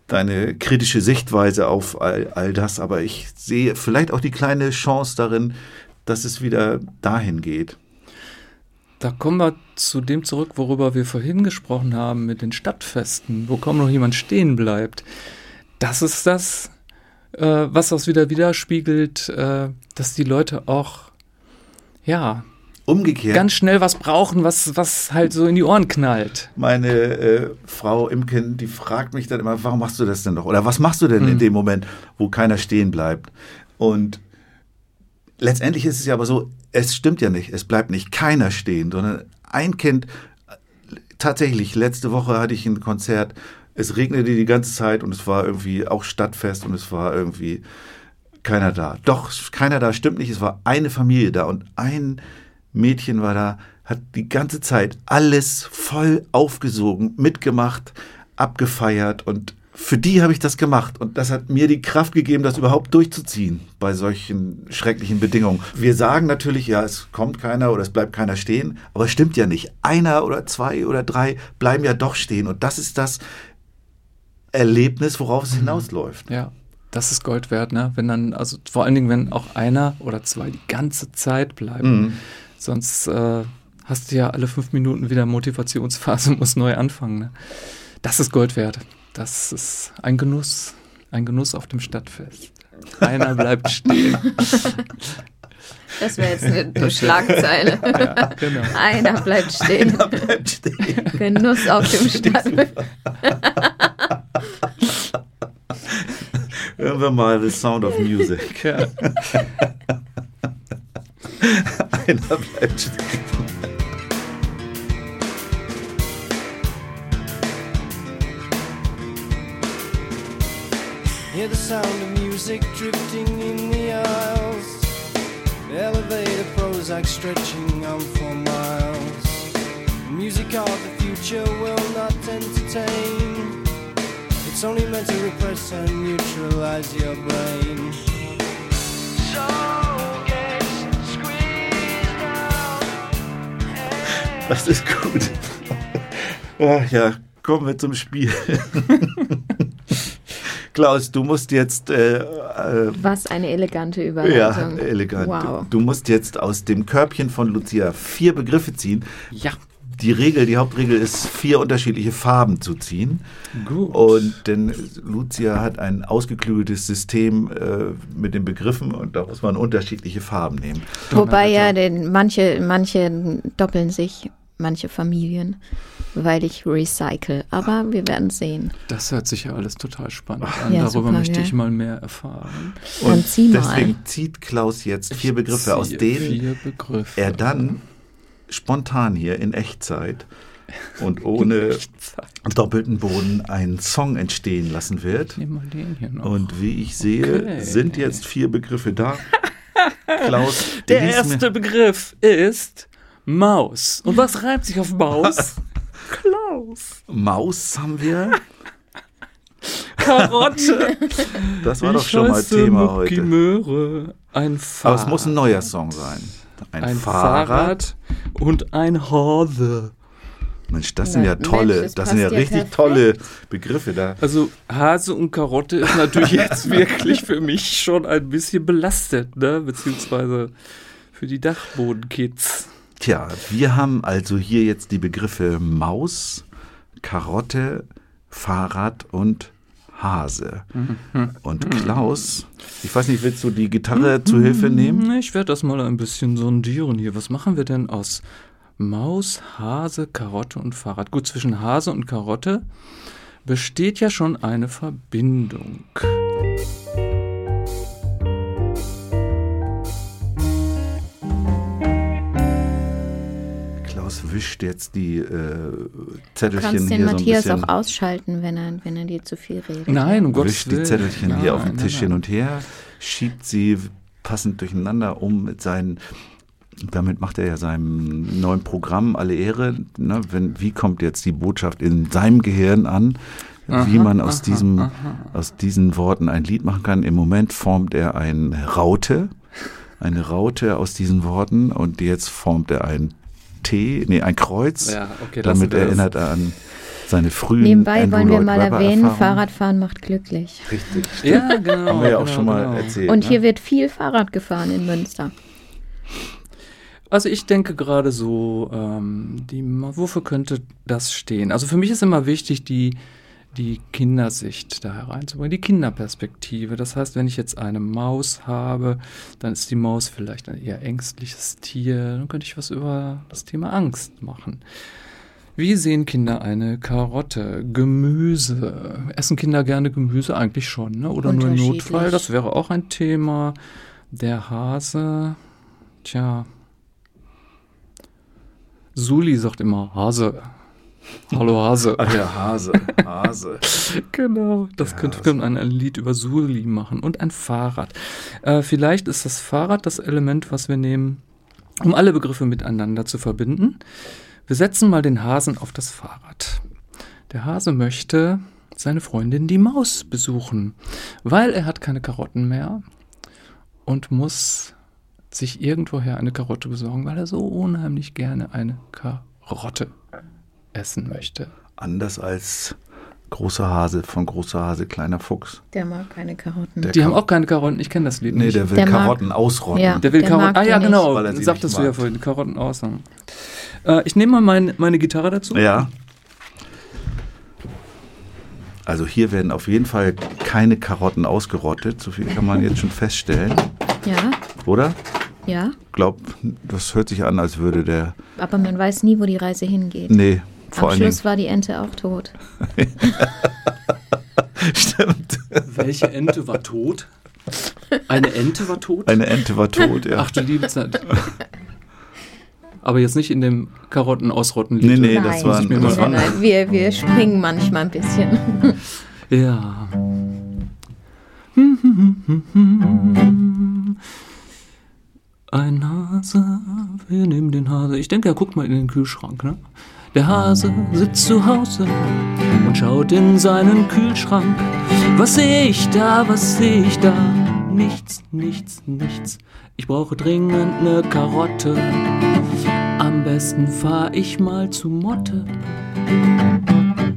deine kritische Sichtweise auf all, all das, aber ich sehe vielleicht auch die kleine Chance darin, dass es wieder dahin geht. Da kommen wir zu dem zurück, worüber wir vorhin gesprochen haben mit den Stadtfesten, wo kaum noch jemand stehen bleibt. Das ist das, äh, was das wieder widerspiegelt, äh, dass die Leute auch, ja, Umgekehrt. ganz schnell was brauchen, was, was halt so in die Ohren knallt. meine äh, Frau Imken, die fragt mich dann immer, warum machst du das denn noch? Oder was machst du denn in dem Moment, wo keiner stehen bleibt? Und letztendlich ist es ja aber so, es stimmt ja nicht, es bleibt nicht keiner stehen, sondern ein Kind, tatsächlich, letzte Woche hatte ich ein Konzert, es regnete die ganze Zeit und es war irgendwie auch Stadtfest und es war irgendwie keiner da. Doch, keiner da, stimmt nicht, es war eine Familie da und ein Mädchen war da, hat die ganze Zeit alles voll aufgesogen, mitgemacht, abgefeiert und für die habe ich das gemacht und das hat mir die Kraft gegeben, das überhaupt durchzuziehen bei solchen schrecklichen Bedingungen. Wir sagen natürlich, ja, es kommt keiner oder es bleibt keiner stehen, aber es stimmt ja nicht. Einer oder zwei oder drei bleiben ja doch stehen und das ist das Erlebnis, worauf es hinausläuft. Ja, das ist Gold wert, ne? Wenn dann, also vor allen Dingen, wenn auch einer oder zwei die ganze Zeit bleiben. Mhm. Sonst äh, hast du ja alle fünf Minuten wieder Motivationsphase und musst neu anfangen. Ne? Das ist Gold wert. Das ist ein Genuss. Ein Genuss auf dem Stadtfest. Einer bleibt stehen. Das wäre jetzt eine Schlagzeile. Genau. Einer bleibt stehen. Bleibt stehen. Genuss auf dem Stadtfest. Hören wir mal The Sound of Music. Ja. Einer bleibt stehen. Hear the sound of music drifting in the aisles. Elevator Prozac stretching on for miles. Music of the future will not entertain. It's only meant to repress and neutralize your brain. So get squeezed out. Das ist gut. Ach ja, kommen wir zum Spiel. Klaus, du musst jetzt äh, äh, Was eine elegante Ja, Überleitung. elegant. Wow. Du musst jetzt aus dem Körbchen von Lucia vier Begriffe ziehen. Ja. Die Regel, die Hauptregel ist, vier unterschiedliche Farben zu ziehen. Gut. Und denn Lucia hat ein ausgeklügeltes System äh, mit den Begriffen und da muss man unterschiedliche Farben nehmen. Wobei ja den, manche, manche doppeln sich, manche Familien, weil ich recycle. Aber wir werden sehen. Das hört sich ja alles total spannend an. Ja, Darüber super, möchte gell? ich mal mehr erfahren. Dann zieh mal. deswegen zieht Klaus jetzt vier Begriffe, aus denen vier Begriffe. er dann spontan hier in Echtzeit und ohne doppelten Boden einen Song entstehen lassen wird. Nehmen wir den hier noch. Und wie ich sehe, Okay. sind jetzt vier Begriffe da. Klaus, Der erste Begriff ist Maus. Und was reimt sich auf Maus? Klaus. Maus haben wir. Karotte. Das war Ich doch schon mal Thema Mucki heute. Möhre. Ein Fahrrad. Aber es muss ein neuer Song sein. Ein, Ein Fahrrad. Fahrrad und ein Hase. Mensch, das sind ja Mensch, tolle, das das sind ja richtig perfekt. tolle Begriffe da. Also Hase und Karotte ist natürlich jetzt wirklich für mich schon ein bisschen belastet, ne? Beziehungsweise für die Dachbodenkids. Tja, wir haben also hier jetzt die Begriffe Maus, Karotte, Fahrrad und Hase. Mhm. Und Klaus, ich weiß nicht, willst du die Gitarre zu Hilfe nehmen? Ich werde das mal ein bisschen sondieren hier. Was machen wir denn aus Maus, Hase, Karotte und Fahrrad? Gut, zwischen Hase und Karotte besteht ja schon eine Verbindung. Wischt jetzt die äh, Du Zettelchen kannst den hier so ein Matthias bisschen. auch ausschalten, wenn er, wenn er dir zu viel redet. Nein, um Gottes wischt die Willen. Zettelchen hier auf dem Nein, Tisch nein, hin nein. und her, schiebt sie passend durcheinander um mit seinen. Damit macht er ja seinem neuen Programm alle Ehre. Ne? Wenn, wie kommt jetzt die Botschaft in seinem Gehirn an? wie Aha, man aus, aha, diesem, aha. aus diesen Worten ein Lied machen kann. Im Moment formt er eine Raute, eine Raute aus diesen Worten und jetzt formt er ein T, nee, ein Kreuz. Ja, okay, Damit erinnert er an seine frühen Nebenbei Andrew wollen wir Lloyd mal Webber erwähnen. Fahrradfahren macht glücklich. Richtig. Ja, genau. Haben wir ja auch genau, schon mal genau. erzählt. Und ne? hier wird viel Fahrrad gefahren in Münster. Also ich denke gerade so, ähm, die, wofür könnte das stehen? Also für mich ist immer wichtig, die, die Kindersicht da hereinzubringen, die Kinderperspektive. Das heißt, wenn ich jetzt eine Maus habe, dann ist die Maus vielleicht ein eher ängstliches Tier. Dann könnte ich was über das Thema Angst machen. Wie sehen Kinder eine Karotte? Gemüse. Essen Kinder gerne Gemüse? Eigentlich schon, ne? Oder nur im. Notfall? Das wäre auch ein Thema. Der Hase. Tja. Suli sagt immer Hase. Hallo Hase. Ach ja, Hase, Hase. Genau, das könnte man ein Lied über Suli machen und ein Fahrrad. Äh, vielleicht ist das Fahrrad das Element, was wir nehmen, um alle Begriffe miteinander zu verbinden. Wir setzen mal den Hasen auf das Fahrrad. Der Hase möchte seine Freundin die Maus besuchen, weil er hat keine Karotten mehr und muss sich irgendwoher eine Karotte besorgen, weil er so unheimlich gerne eine Karotte essen möchte. Anders als großer Hase von großer Hase, kleiner Fuchs. Der mag keine Karotten. Der Die Kar- haben auch keine Karotten, ich kenne das Lied Nee, nicht. der will Der mag- Karotten ausrotten. Ja. Der will Der Karotten. mag Ah ja, genau. Er Sagtest du ja mag. vorhin, Karotten aussagen. Äh, ich nehme mal meine, meine Gitarre dazu. Ja. Also hier werden auf jeden Fall keine Karotten ausgerottet. So viel kann man jetzt schon feststellen, Ja, oder? ja. Glaub, das hört sich an, als würde der. Aber man weiß nie, wo die Reise hingeht. Nee, vor Am. Schluss war die Ente auch tot. Stimmt. Welche Ente war tot? Eine Ente war tot? Eine Ente war tot, ja. Ach du liebe Zeit. Aber jetzt nicht in dem Karotten ausrotten Nee, nee, Nein. das war ein, mal das Nein, wir, wir springen manchmal ein bisschen. Ja. Ein Hase, wir nehmen den Hase. Ich denke, er guckt mal in den Kühlschrank, ne? Der Hase sitzt zu Hause und schaut in seinen Kühlschrank. Was sehe ich da, was sehe ich da? Nichts, nichts, nichts. Ich brauche dringend ne Karotte. Am besten fahr ich mal zu Motte.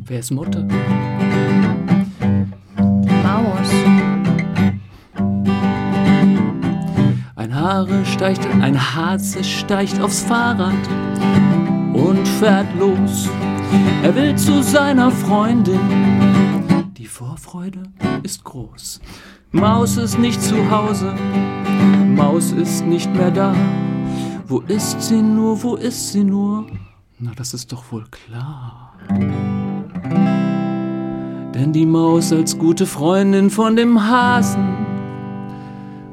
Wer ist Motte? Maus. Ein Haare steigt, ein Hase steigt aufs Fahrrad und fährt los. Er will zu seiner Freundin. Die Vorfreude ist groß. Maus ist nicht zu Hause. Maus ist nicht mehr da. Wo ist sie nur? Wo ist sie nur? Na, das ist doch wohl klar. Denn die Maus als gute Freundin von dem Hasen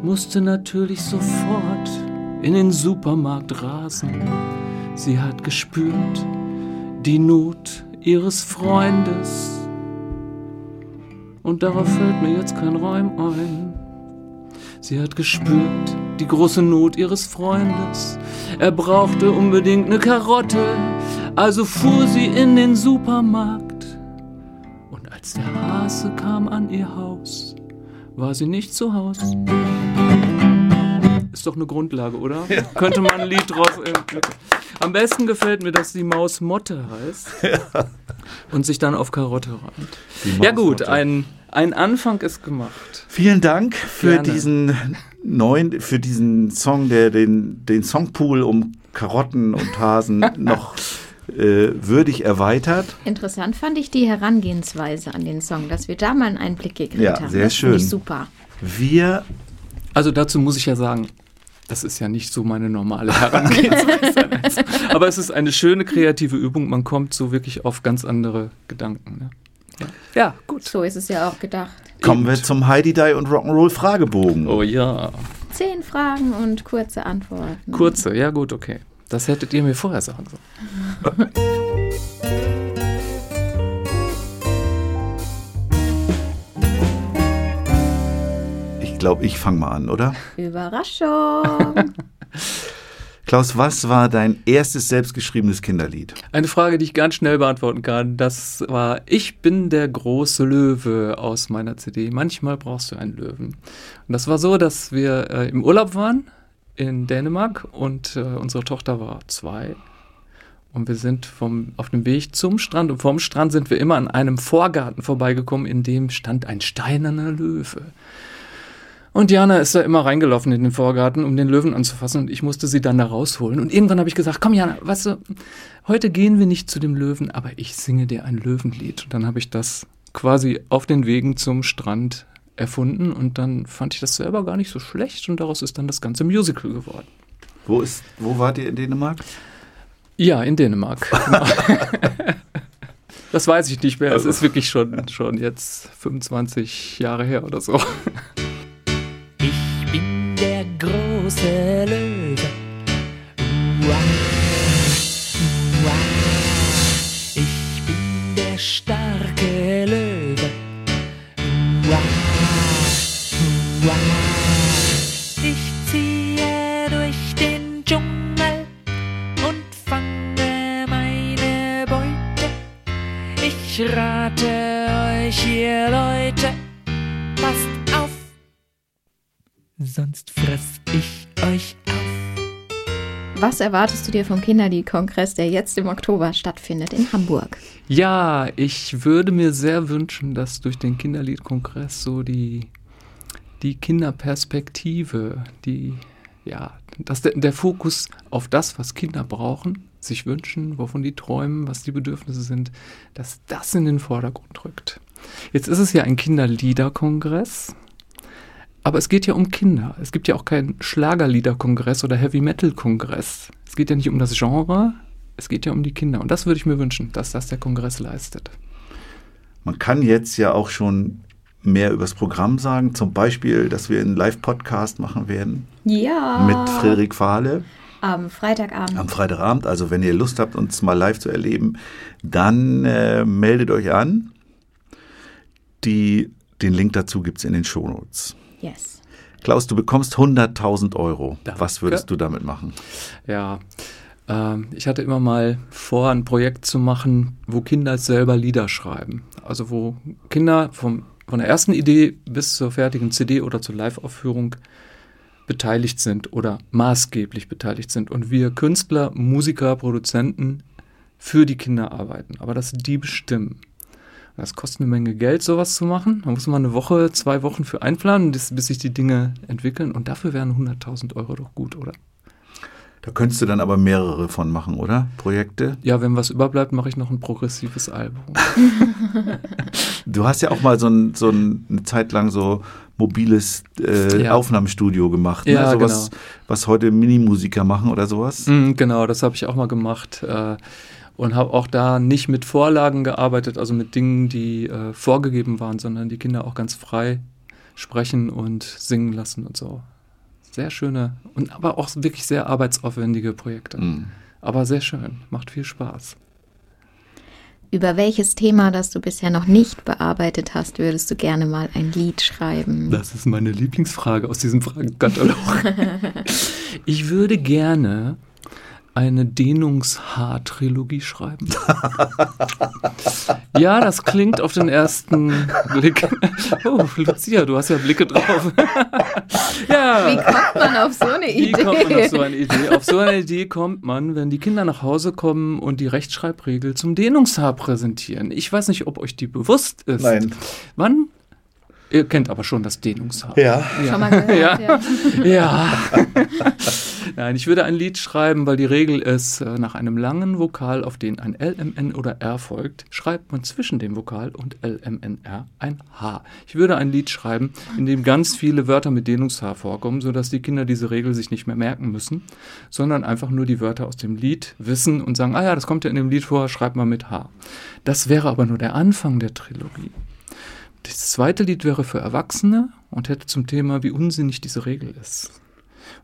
musste natürlich sofort in den Supermarkt rasen. Sie hat gespürt die Not ihres Freundes. Und darauf fällt mir jetzt kein Reim ein. Sie hat gespürt die große Not ihres Freundes. Er brauchte unbedingt eine Karotte, also fuhr sie in den Supermarkt. Und als der Hase kam an ihr Haus, war sie nicht zu Haus. Ist doch eine Grundlage, oder? Könnte man ein Lied draus. Äh, am besten gefällt mir, dass die Maus Motte heißt und sich dann auf Karotte reimt. Ja gut, ein, ein Anfang ist gemacht. Vielen Dank für Gerne. diesen neuen, für diesen Song, der den, den Songpool um Karotten und Hasen noch äh, würdig erweitert. Interessant fand ich die Herangehensweise an den Song, dass wir da mal einen Einblick gekriegt Ja, haben. sehr das finde Ich schön. super. Wir, Also dazu muss ich ja sagen, das ist ja nicht so meine normale Herangehensweise. Aber es ist eine schöne kreative Übung. Man kommt so wirklich auf ganz andere Gedanken. Ne? Ja. ja, gut. So ist es ja auch gedacht. kommen wir zum Heidi Die und Rock'n'Roll Fragebogen. Oh ja. Zehn Fragen und kurze Antworten. Kurze, ja gut, okay. Das hättet ihr mir vorher sagen sollen. glaube, ich fange mal an, oder? Überraschung. Klaus, was war dein erstes selbstgeschriebenes Kinderlied? Eine Frage, die ich ganz schnell beantworten kann. Das war, ich bin der große Löwe aus meiner CD. Manchmal brauchst du einen Löwen. Und das war so, dass wir äh, im Urlaub waren in Dänemark und äh, unsere Tochter war zwei. Und wir sind vom, auf dem Weg zum Strand und vom Strand sind wir immer an einem Vorgarten vorbeigekommen, in dem stand ein steinerner Löwe. Und Jana ist da immer reingelaufen in den Vorgarten, um den Löwen anzufassen und ich musste sie dann da rausholen. Und irgendwann habe ich gesagt, komm Jana, weißt du, heute gehen wir nicht zu dem Löwen, aber ich singe dir ein Löwenlied. Und dann habe ich das quasi auf den Wegen zum Strand erfunden und dann fand ich das selber gar nicht so schlecht und daraus ist dann das ganze Musical geworden. Wo, ist, wo wart ihr in Dänemark? Ja, in Dänemark. Genau. das weiß ich nicht mehr. Es ist wirklich schon, schon jetzt 25 Jahre her oder so. Uah. Ich bin der starke Löwe. Ich ziehe durch den Dschungel und fange meine Beute. Ich rate euch, ihr Leute, passt auf sonst fress ich euch auf. Was erwartest du dir vom Kinderliedkongress, der jetzt im Oktober stattfindet in Hamburg? Ja, ich würde mir sehr wünschen, dass durch den Kinderliedkongress so die, die Kinderperspektive, die, ja, dass der, der Fokus auf das, was Kinder brauchen, sich wünschen, wovon die träumen, was die Bedürfnisse sind, dass das in den Vordergrund rückt. Jetzt ist es ja ein Kinderliederkongress, aber es geht ja um Kinder. Es gibt ja auch keinen Schlagerliederkongress oder Heavy Metal Kongress. Es geht ja nicht um das Genre, es geht ja um die Kinder. Und das würde ich mir wünschen, dass das der Kongress leistet. Man kann jetzt ja auch schon mehr über das Programm sagen. Zum Beispiel, dass wir einen Live-Podcast machen werden Ja. mit Frederik Fahle Am Freitagabend. am Freitagabend. Also wenn ihr Lust habt, uns mal live zu erleben, dann äh, meldet euch an. Die, den Link dazu gibt es in den Shownotes. Yes. Klaus, du bekommst 100.000 Euro. Danke. Was würdest du damit machen? Ja, Ähm, ich hatte immer mal vor, ein Projekt zu machen, wo Kinder selber Lieder schreiben. Also wo Kinder vom, von der ersten Idee bis zur fertigen CD oder zur Live-Aufführung beteiligt sind oder maßgeblich beteiligt sind und wir Künstler, Musiker, Produzenten für die Kinder arbeiten, aber dass die bestimmen. Das kostet eine Menge Geld, sowas zu machen. Da muss man eine Woche, zwei Wochen für einplanen, bis, bis sich die Dinge entwickeln. Und dafür wären 100.000 Euro doch gut, oder? Da könntest du dann aber mehrere von machen, oder? Projekte? Ja, wenn was überbleibt, mache ich noch ein progressives Album. Du hast ja auch mal so, ein, so ein, eine Zeit lang so mobiles äh, Ja. Aufnahmestudio gemacht. Ne? Ja, so was, genau. was heute Minimusiker machen oder sowas. Mm, genau, das habe ich auch mal gemacht. Äh, und habe auch da nicht mit Vorlagen gearbeitet, also mit Dingen, die äh, vorgegeben waren, sondern die Kinder auch ganz frei sprechen und singen lassen und so. Sehr schöne und aber auch wirklich sehr arbeitsaufwendige Projekte. Mhm. Aber sehr schön, macht viel Spaß. Über welches Thema, das du bisher noch nicht bearbeitet hast, würdest du gerne mal ein Lied schreiben? Das ist meine Lieblingsfrage aus diesem Fragenkatalog. ich würde gerne eine Dehnungshaar-Trilogie schreiben. ja, das klingt auf den ersten Blick. Oh, Lucia, du hast ja Blicke drauf. ja. Wie kommt man auf so eine Wie Idee? kommt man auf so eine Idee? Auf so eine Idee kommt man, wenn die Kinder nach Hause kommen und die Rechtschreibregel zum Dehnungshaar präsentieren. Ich weiß nicht, ob euch die bewusst ist. Nein. Wann? Ihr kennt aber schon das Dehnungshaar. Ja. Schon mal gehört, ja. Ja. Nein, ich würde ein Lied schreiben, weil die Regel ist, äh, nach einem langen Vokal, auf den ein LMN oder R folgt, schreibt man zwischen dem Vokal und LMNR ein H. Ich würde ein Lied schreiben, in dem ganz viele Wörter mit Dehnungshaar vorkommen, sodass die Kinder diese Regel sich nicht mehr merken müssen, sondern einfach nur die Wörter aus dem Lied wissen und sagen, ah ja, das kommt ja in dem Lied vor, schreibt mal mit H. Das wäre aber nur der Anfang der Trilogie. Das zweite Lied wäre für Erwachsene und hätte zum Thema, wie unsinnig diese Regel ist.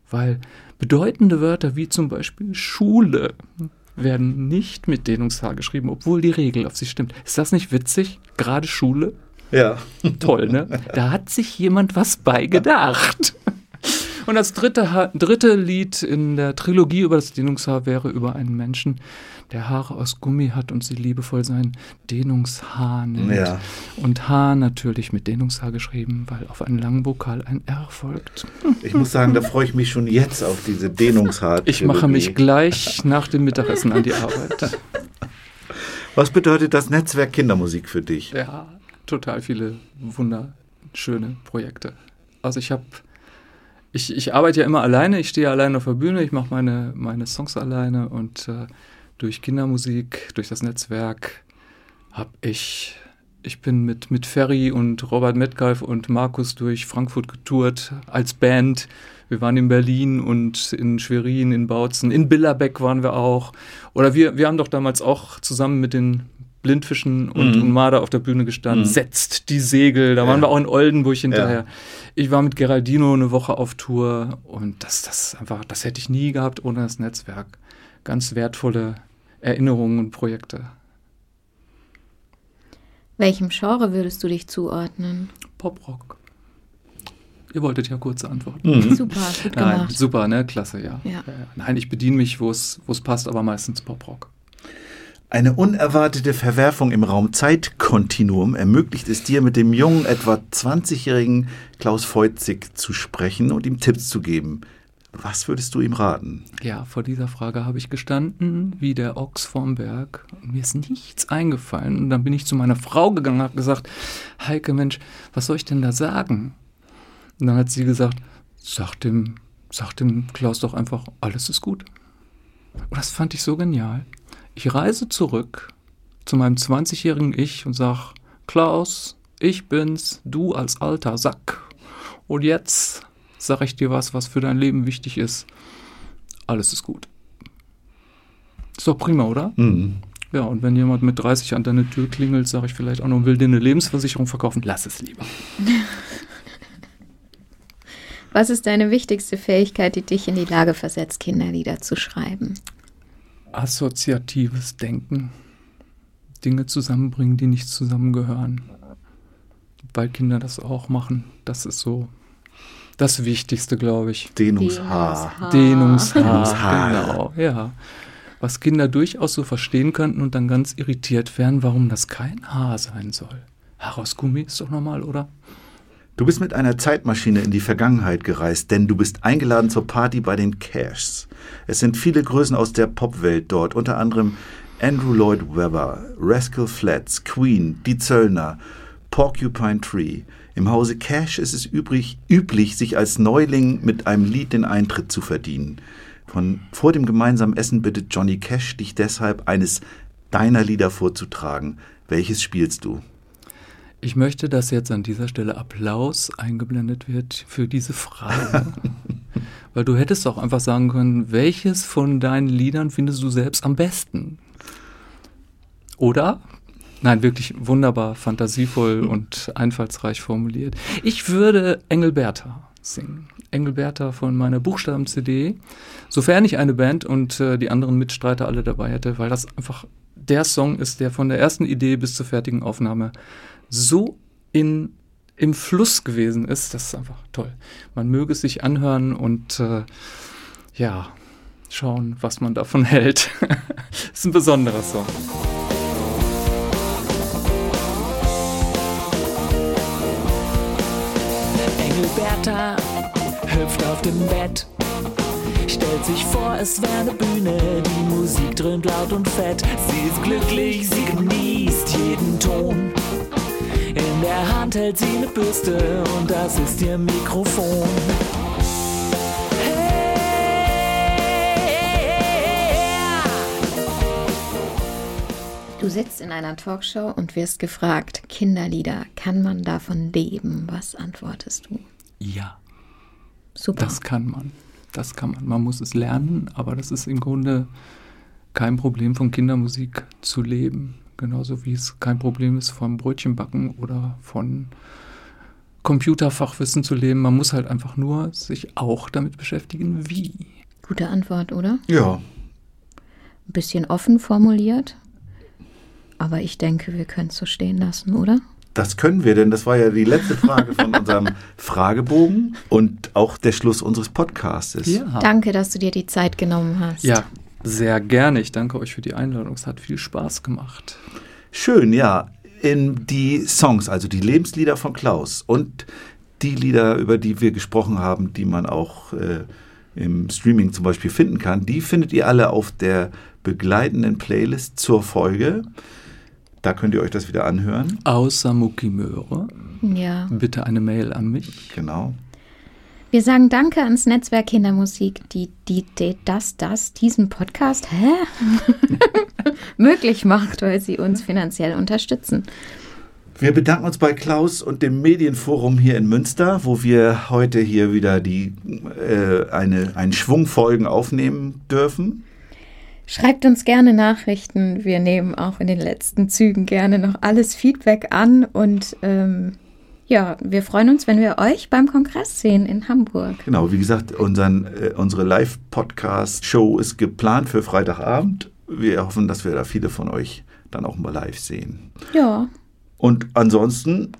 Weil bedeutende Wörter wie zum Beispiel Schule werden nicht mit Dehnungshaar geschrieben, obwohl die Regel auf sie stimmt. Ist das nicht witzig? Gerade Schule? Ja. Toll, ne? Da hat sich jemand was bei gedacht. Und das dritte, dritte Lied in der Trilogie über das Dehnungshaar wäre über einen Menschen, der Haare aus Gummi hat und sie liebevoll sein Dehnungshaar nennt. Ja. Und Haar natürlich mit Dehnungshaar geschrieben, weil auf einen langen Vokal ein R folgt. Ich muss sagen, da freue ich mich schon jetzt auf diese Dehnungshaar. Ich mache mich gleich nach dem Mittagessen an die Arbeit. Was bedeutet das Netzwerk Kindermusik für dich? Ja, total viele wunderschöne Projekte. Also ich habe, ich, ich arbeite ja immer alleine, ich stehe alleine auf der Bühne, ich mache meine, meine Songs alleine und äh, durch Kindermusik, durch das Netzwerk habe ich, ich bin mit, mit Ferry und Robert Metcalf und Markus durch Frankfurt getourt als Band. Wir waren in Berlin und in Schwerin, in Bautzen, in Billerbeck waren wir auch. Oder wir, wir haben doch damals auch zusammen mit den Blindfischen und Mhm. Umada auf der Bühne gestanden. Mhm. Setzt die Segel. Da waren Ja. wir auch in Oldenburg hinterher. Ja. Ich war mit Geraldino eine Woche auf Tour und das, das einfach, das hätte ich nie gehabt ohne das Netzwerk. Ganz wertvolle Erinnerungen und Projekte. Welchem Genre würdest du dich zuordnen? Poprock. Ihr wolltet ja kurze Antworten. Mhm. Super, gut Nein, gemacht. super, ne? Klasse, ja. Ja. Nein, ich bediene mich, wo es wo es passt, aber meistens Poprock. Eine unerwartete Verwerfung im Raum-Zeit-Kontinuum ermöglicht es dir, mit dem jungen, etwa 20-jährigen Klaus Feutzig zu sprechen und ihm Tipps zu geben. Was würdest du ihm raten? Ja, vor dieser Frage habe ich gestanden, wie der Ochs vorm Berg. Mir ist nichts eingefallen. Und dann bin ich zu meiner Frau gegangen und habe gesagt, Heike, Mensch, was soll ich denn da sagen? Und dann hat sie gesagt, sag dem, sag dem Klaus doch einfach, alles ist gut. Und das fand ich so genial. Ich reise zurück zu meinem 20-jährigen Ich und sag, Klaus, ich bin's, du als alter Sack. Und jetzt sag ich dir was, was für dein Leben wichtig ist. Alles ist gut. Ist doch prima, oder? Mhm. Ja, und wenn jemand mit 30 an deine Tür klingelt, sage ich vielleicht auch noch, will dir eine Lebensversicherung verkaufen, lass es lieber. Was ist deine wichtigste Fähigkeit, die dich in die Lage versetzt, Kinderlieder zu schreiben? Assoziatives Denken. Dinge zusammenbringen, die nicht zusammengehören. Weil Kinder das auch machen. Das ist so das Wichtigste, glaube ich. Dehnungshaar. Dehnungshaar. Dehnungshaar. Genau, ja. was Kinder durchaus so verstehen könnten und dann ganz irritiert werden, warum das kein Haar sein soll. Haar aus Gummi ist doch normal, oder? Du bist mit einer Zeitmaschine in die Vergangenheit gereist, denn du bist eingeladen zur Party bei den Cashs. Es sind viele Größen aus der Popwelt dort, unter anderem Andrew Lloyd Webber, Rascal Flats, Queen, Die Zöllner, Porcupine Tree. Im Hause Cash ist es übrig, üblich, sich als Neuling mit einem Lied den Eintritt zu verdienen. Von, vor dem gemeinsamen Essen bittet Johnny Cash dich deshalb, eines deiner Lieder vorzutragen. Welches spielst du? Ich möchte, dass jetzt an dieser Stelle Applaus eingeblendet wird für diese Frage. Weil du hättest auch einfach sagen können, welches von deinen Liedern findest du selbst am besten? Oder? Nein, wirklich wunderbar, fantasievoll und einfallsreich formuliert. Ich würde Engelberta singen. Engelberta von meiner Buchstaben-CD, sofern ich eine Band und äh, die anderen Mitstreiter alle dabei hätte, weil das einfach der Song ist, der von der ersten Idee bis zur fertigen Aufnahme so in, im Fluss gewesen ist. Das ist einfach toll. Man möge es sich anhören und äh, ja, schauen, was man davon hält. ist ein besonderer Song. Engelberta hüpft auf dem Bett. Stellt sich vor, es wäre eine Bühne, die Musik dröhnt laut und fett. Sie ist glücklich, sie genießt jeden Ton. In der Hand hält sie eine Bürste und das ist ihr Mikrofon. Du sitzt in einer Talkshow und wirst gefragt, Kinderlieder, kann man davon leben? Was antwortest du? Ja, Super. das kann man. Das kann man. Man muss es lernen, aber das ist im Grunde kein Problem von Kindermusik zu leben. Genauso wie es kein Problem ist, vom Brötchenbacken oder von Computerfachwissen zu leben. Man muss halt einfach nur sich auch damit beschäftigen, wie. Gute Antwort, oder? Ja, Ein bisschen offen formuliert. Aber ich denke, wir können es so stehen lassen, oder? das können wir, denn das war ja die letzte Frage von unserem Fragebogen und auch der Schluss unseres Podcastes. Danke, dass du dir die Zeit genommen hast. Ja, sehr gerne. Ich danke euch für die Einladung. Es hat viel Spaß gemacht. Schön, ja. In die Songs, also die Lebenslieder von Klaus und die Lieder, über die wir gesprochen haben, die man auch äh, im Streaming zum Beispiel finden kann, die findet ihr alle auf der begleitenden Playlist zur Folge. Da könnt ihr euch das wieder anhören. Außer Mucki Möhre. Ja. Bitte eine Mail an mich. Genau. Wir sagen Danke ans Netzwerk Kindermusik, die, die, die das, das, diesen Podcast, hä? möglich macht, weil sie uns finanziell unterstützen. Wir bedanken uns bei Klaus und dem Medienforum hier in Münster, wo wir heute hier wieder die, äh, eine, einen Schwung Folgen aufnehmen dürfen. Schreibt uns gerne Nachrichten. Wir nehmen auch in den letzten Zügen gerne noch alles Feedback an und ähm, ja, wir freuen uns, wenn wir euch beim Kongress sehen in Hamburg. Genau, wie gesagt, unseren, äh, unsere Live-Podcast-Show ist geplant für Freitagabend. Wir hoffen, dass wir da viele von euch dann auch mal live sehen. Ja, Und ansonsten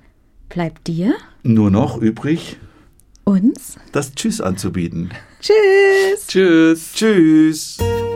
bleibt dir, nur noch übrig, uns. das Tschüss anzubieten. Tschüss. Tschüss. Tschüss.